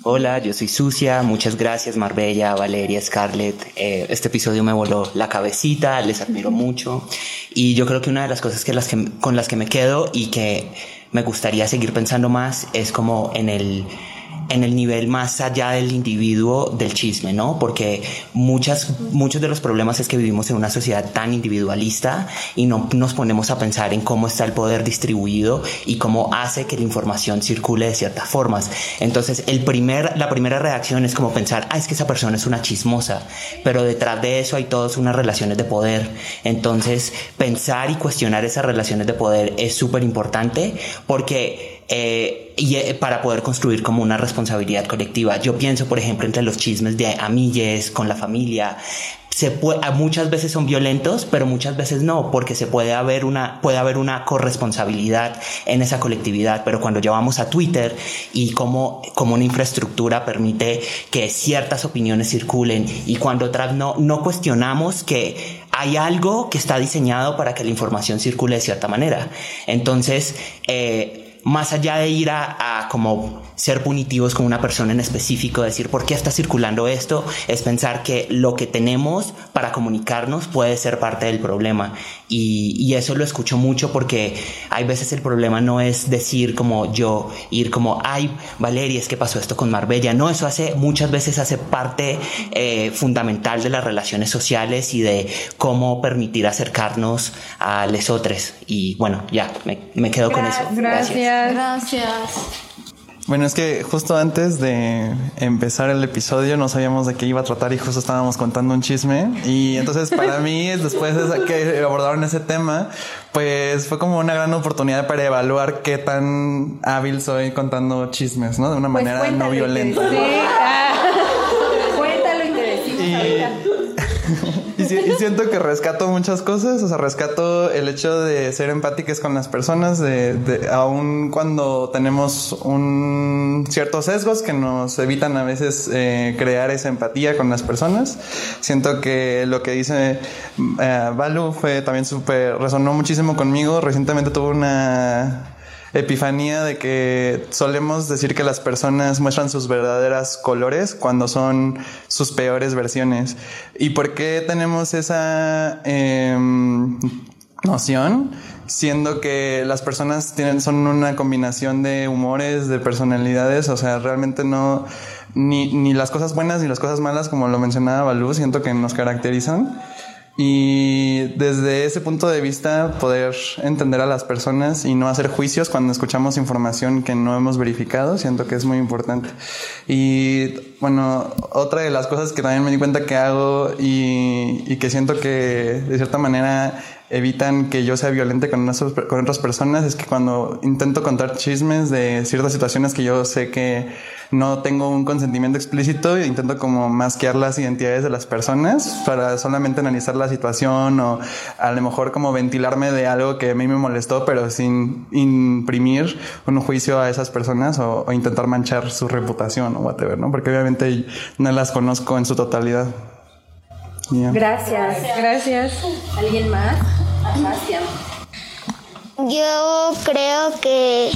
Hola, yo soy Sucia, muchas gracias Marbella, Valeria, Scarlett. Eh, este episodio me voló la cabecita, les admiro mucho. Y yo creo que una de las cosas que las que, con las que me quedo y que me gustaría seguir pensando más es como en el, en el nivel más allá del individuo del chisme, ¿no? Porque muchas, muchos de los problemas es que vivimos en una sociedad tan individualista y no nos ponemos a pensar en cómo está el poder distribuido y cómo hace que la información circule de ciertas formas. Entonces, el primer, la primera reacción es como pensar, ah, es que esa persona es una chismosa, pero detrás de eso hay todas unas relaciones de poder. Entonces, pensar y cuestionar esas relaciones de poder es súper importante porque eh, y eh, para poder construir como una responsabilidad colectiva. Yo pienso, por ejemplo, entre los chismes de amigues, con la familia, se puede, muchas veces son violentos, pero muchas veces no, porque se puede haber una, puede haber una corresponsabilidad en esa colectividad. Pero cuando llevamos a Twitter y como, como una infraestructura permite que ciertas opiniones circulen y cuando otras no, no cuestionamos que hay algo que está diseñado para que la información circule de cierta manera. Entonces, eh, más allá de ir a, a como ser punitivos con una persona en específico, decir por qué está circulando esto, es pensar que lo que tenemos para comunicarnos puede ser parte del problema. Y, y eso lo escucho mucho porque hay veces el problema no es decir como yo, ir como, ay, Valeria, es que pasó esto con Marbella. No, eso hace, muchas veces hace parte eh, fundamental de las relaciones sociales y de cómo permitir acercarnos a les otros. Y bueno, ya, me, me quedo con eso. Gracias. Gracias. Bueno, es que justo antes de empezar el episodio no sabíamos de qué iba a tratar y justo estábamos contando un chisme. Y entonces para mí, después de que abordaron ese tema, pues fue como una gran oportunidad para evaluar qué tan hábil soy contando chismes, ¿no? De una Pues manera no violenta. Sí. Y, si- y siento que rescato muchas cosas, o sea, rescato el hecho de ser empáticas con las personas, de, de- aun cuando tenemos un ciertos sesgos que nos evitan a veces eh, crear esa empatía con las personas. Siento que lo que dice eh, Balu fue también súper, resonó muchísimo conmigo. Recientemente tuve una epifanía de que solemos decir que las personas muestran sus verdaderas colores cuando son sus peores versiones. ¿Y por qué tenemos esa em, noción? Siendo que las personas tienen, son una combinación de humores, de personalidades, o sea, realmente no, ni, ni las cosas buenas ni las cosas malas, como lo mencionaba Balú, siento que nos caracterizan. Y desde ese punto de vista, poder entender a las personas y no hacer juicios cuando escuchamos información que no hemos verificado, siento que es muy importante. Y bueno, otra de las cosas que también me di cuenta que hago y, y que siento que de cierta manera evitan que yo sea violente con, con otras personas es que cuando intento contar chismes de ciertas situaciones que yo sé que no tengo un consentimiento explícito, intento como masquear las identidades de las personas para solamente analizar la situación o a lo mejor como ventilarme de algo que a mí me molestó, pero sin imprimir un juicio a esas personas o, intentar manchar su reputación o whatever, ¿no? Porque obviamente no las conozco en su totalidad. Gracias. Gracias. ¿Alguien más? Yo creo que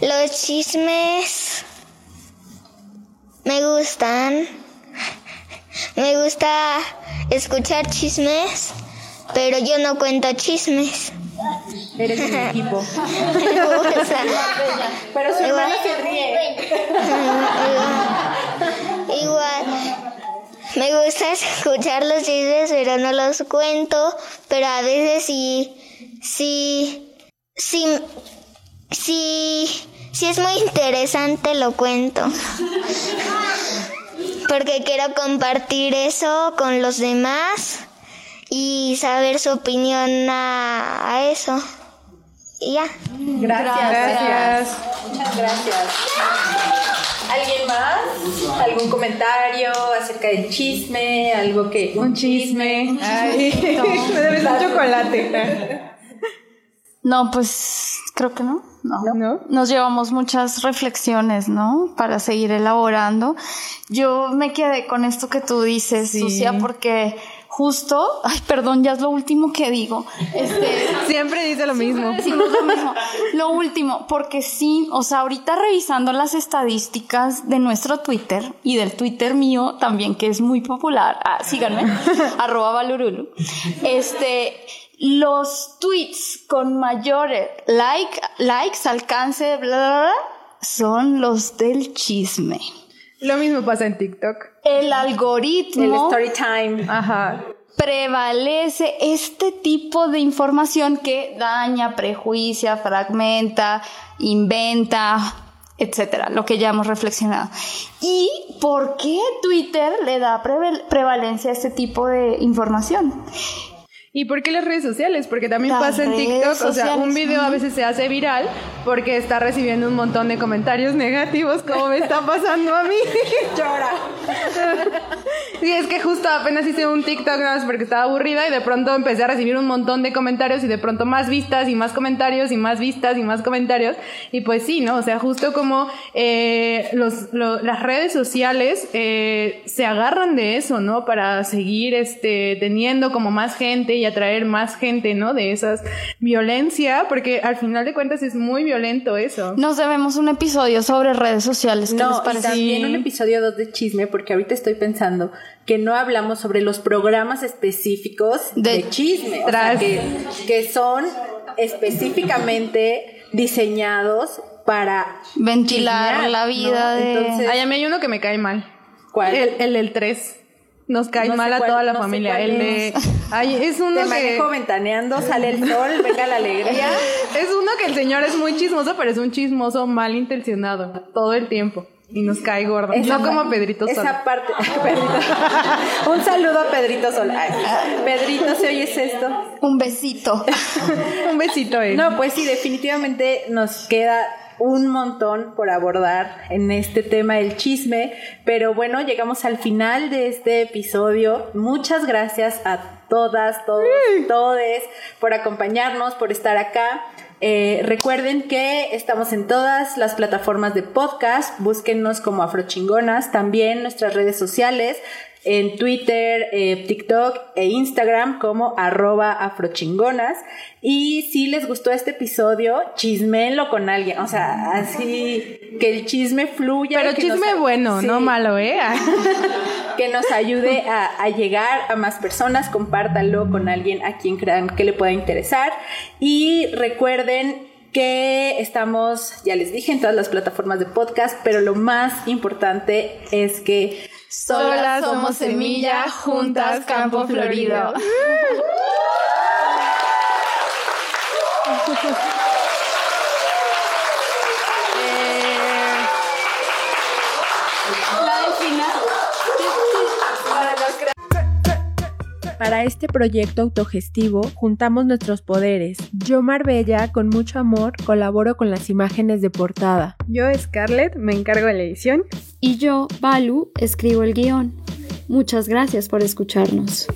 los chismes me gustan. Me gusta escuchar chismes, pero yo no cuento chismes. Eres mi equipo. pero su hermana se ríe. Igual. Me gusta escuchar los chismes, pero no los cuento. Pero a veces sí, sí, sí, sí, sí es muy interesante lo cuento. Porque quiero compartir eso con los demás y saber su opinión a, eso. Y ya. Gracias. Gracias. Muchas gracias. ¿Alguien más? ¿Algún comentario acerca del chisme? ¿Algo que... Un chisme. Ay, me debes un chocolate. No, pues creo que no. No. Nos llevamos muchas reflexiones, ¿no? Para seguir elaborando. Yo me quedé con esto que tú dices, Sucia, porque justo, ay, perdón, ya es lo último que digo. Este, siempre dice lo mismo. lo mismo. Lo último, porque sí, o sea, ahorita revisando las estadísticas de nuestro Twitter y del Twitter mío también, que es muy popular, ah, síganme, arroba valurulu, este, los tweets con mayores like, likes, alcance, bla, bla, bla, son los del chisme. Lo mismo pasa en TikTok. El algoritmo. El story time. Ajá. Prevalece este tipo de información que daña, prejuicia, fragmenta, inventa, etcétera, lo que ya hemos reflexionado. ¿Y por qué Twitter le da prevalencia a este tipo de información? ¿Y por qué las redes sociales? Porque también pasa en TikTok, o sea, un video a veces se hace viral porque está recibiendo un montón de comentarios negativos, como me está pasando a mí. Llora. sí, es que justo apenas hice un TikTok nada más porque estaba aburrida y de pronto empecé a recibir un montón de comentarios y de pronto más vistas y más comentarios y más vistas y más comentarios. Y pues sí, ¿no? O sea, justo como eh, los, las redes sociales eh, se agarran de eso, ¿no? Para seguir este, teniendo como más gente y atraer más gente, ¿no? De esas violencia, porque al final de cuentas es muy violento eso. Nos debemos un episodio sobre redes sociales. ¿Qué no, les también un episodio 2 de chisme, porque ahorita estoy pensando que no hablamos sobre los programas específicos de, chisme, o sea, que, que son específicamente diseñados para ventilar la vida de... Entonces, Ay, a mí hay uno que me cae mal. ¿Cuál? El, el del 3. Nos cae mal a toda la familia. El de. Ay, es uno que. ventaneando, sale el sol, venga la alegría. es uno que el señor es muy chismoso, pero es un chismoso mal intencionado todo el tiempo. Y nos cae gordo. no como Pedrito Sol. Esa parte. un saludo a Pedrito Sol. Pedrito, ¿se oyes esto? Un besito. un besito, eh. No, pues sí, definitivamente nos queda un montón por abordar en este tema del chisme, pero bueno, llegamos al final de este episodio. Muchas gracias a todas, todos, todes por acompañarnos, por estar acá. Eh, recuerden que estamos en todas las plataformas de podcast, búsquennos como Afrochingonas, también nuestras redes sociales, en Twitter, eh, TikTok e Instagram como arroba afrochingonas. Y si les gustó este episodio, chismenlo con alguien. O sea, así que el chisme fluya. Pero chisme bueno, no malo, ¿eh? que nos ayude a, a, llegar a más personas. Compártanlo con alguien a quien crean que le pueda interesar. Y recuerden que estamos, ya les dije, en todas las plataformas de podcast, pero lo más importante es que solas somos semilla, juntas campo florido. Para este proyecto autogestivo juntamos nuestros poderes. Yo, Marbella, con mucho amor, colaboro con las imágenes de portada. Yo, Scarlett, me encargo de la edición. Y yo, Balu, escribo el guion. Muchas gracias por escucharnos.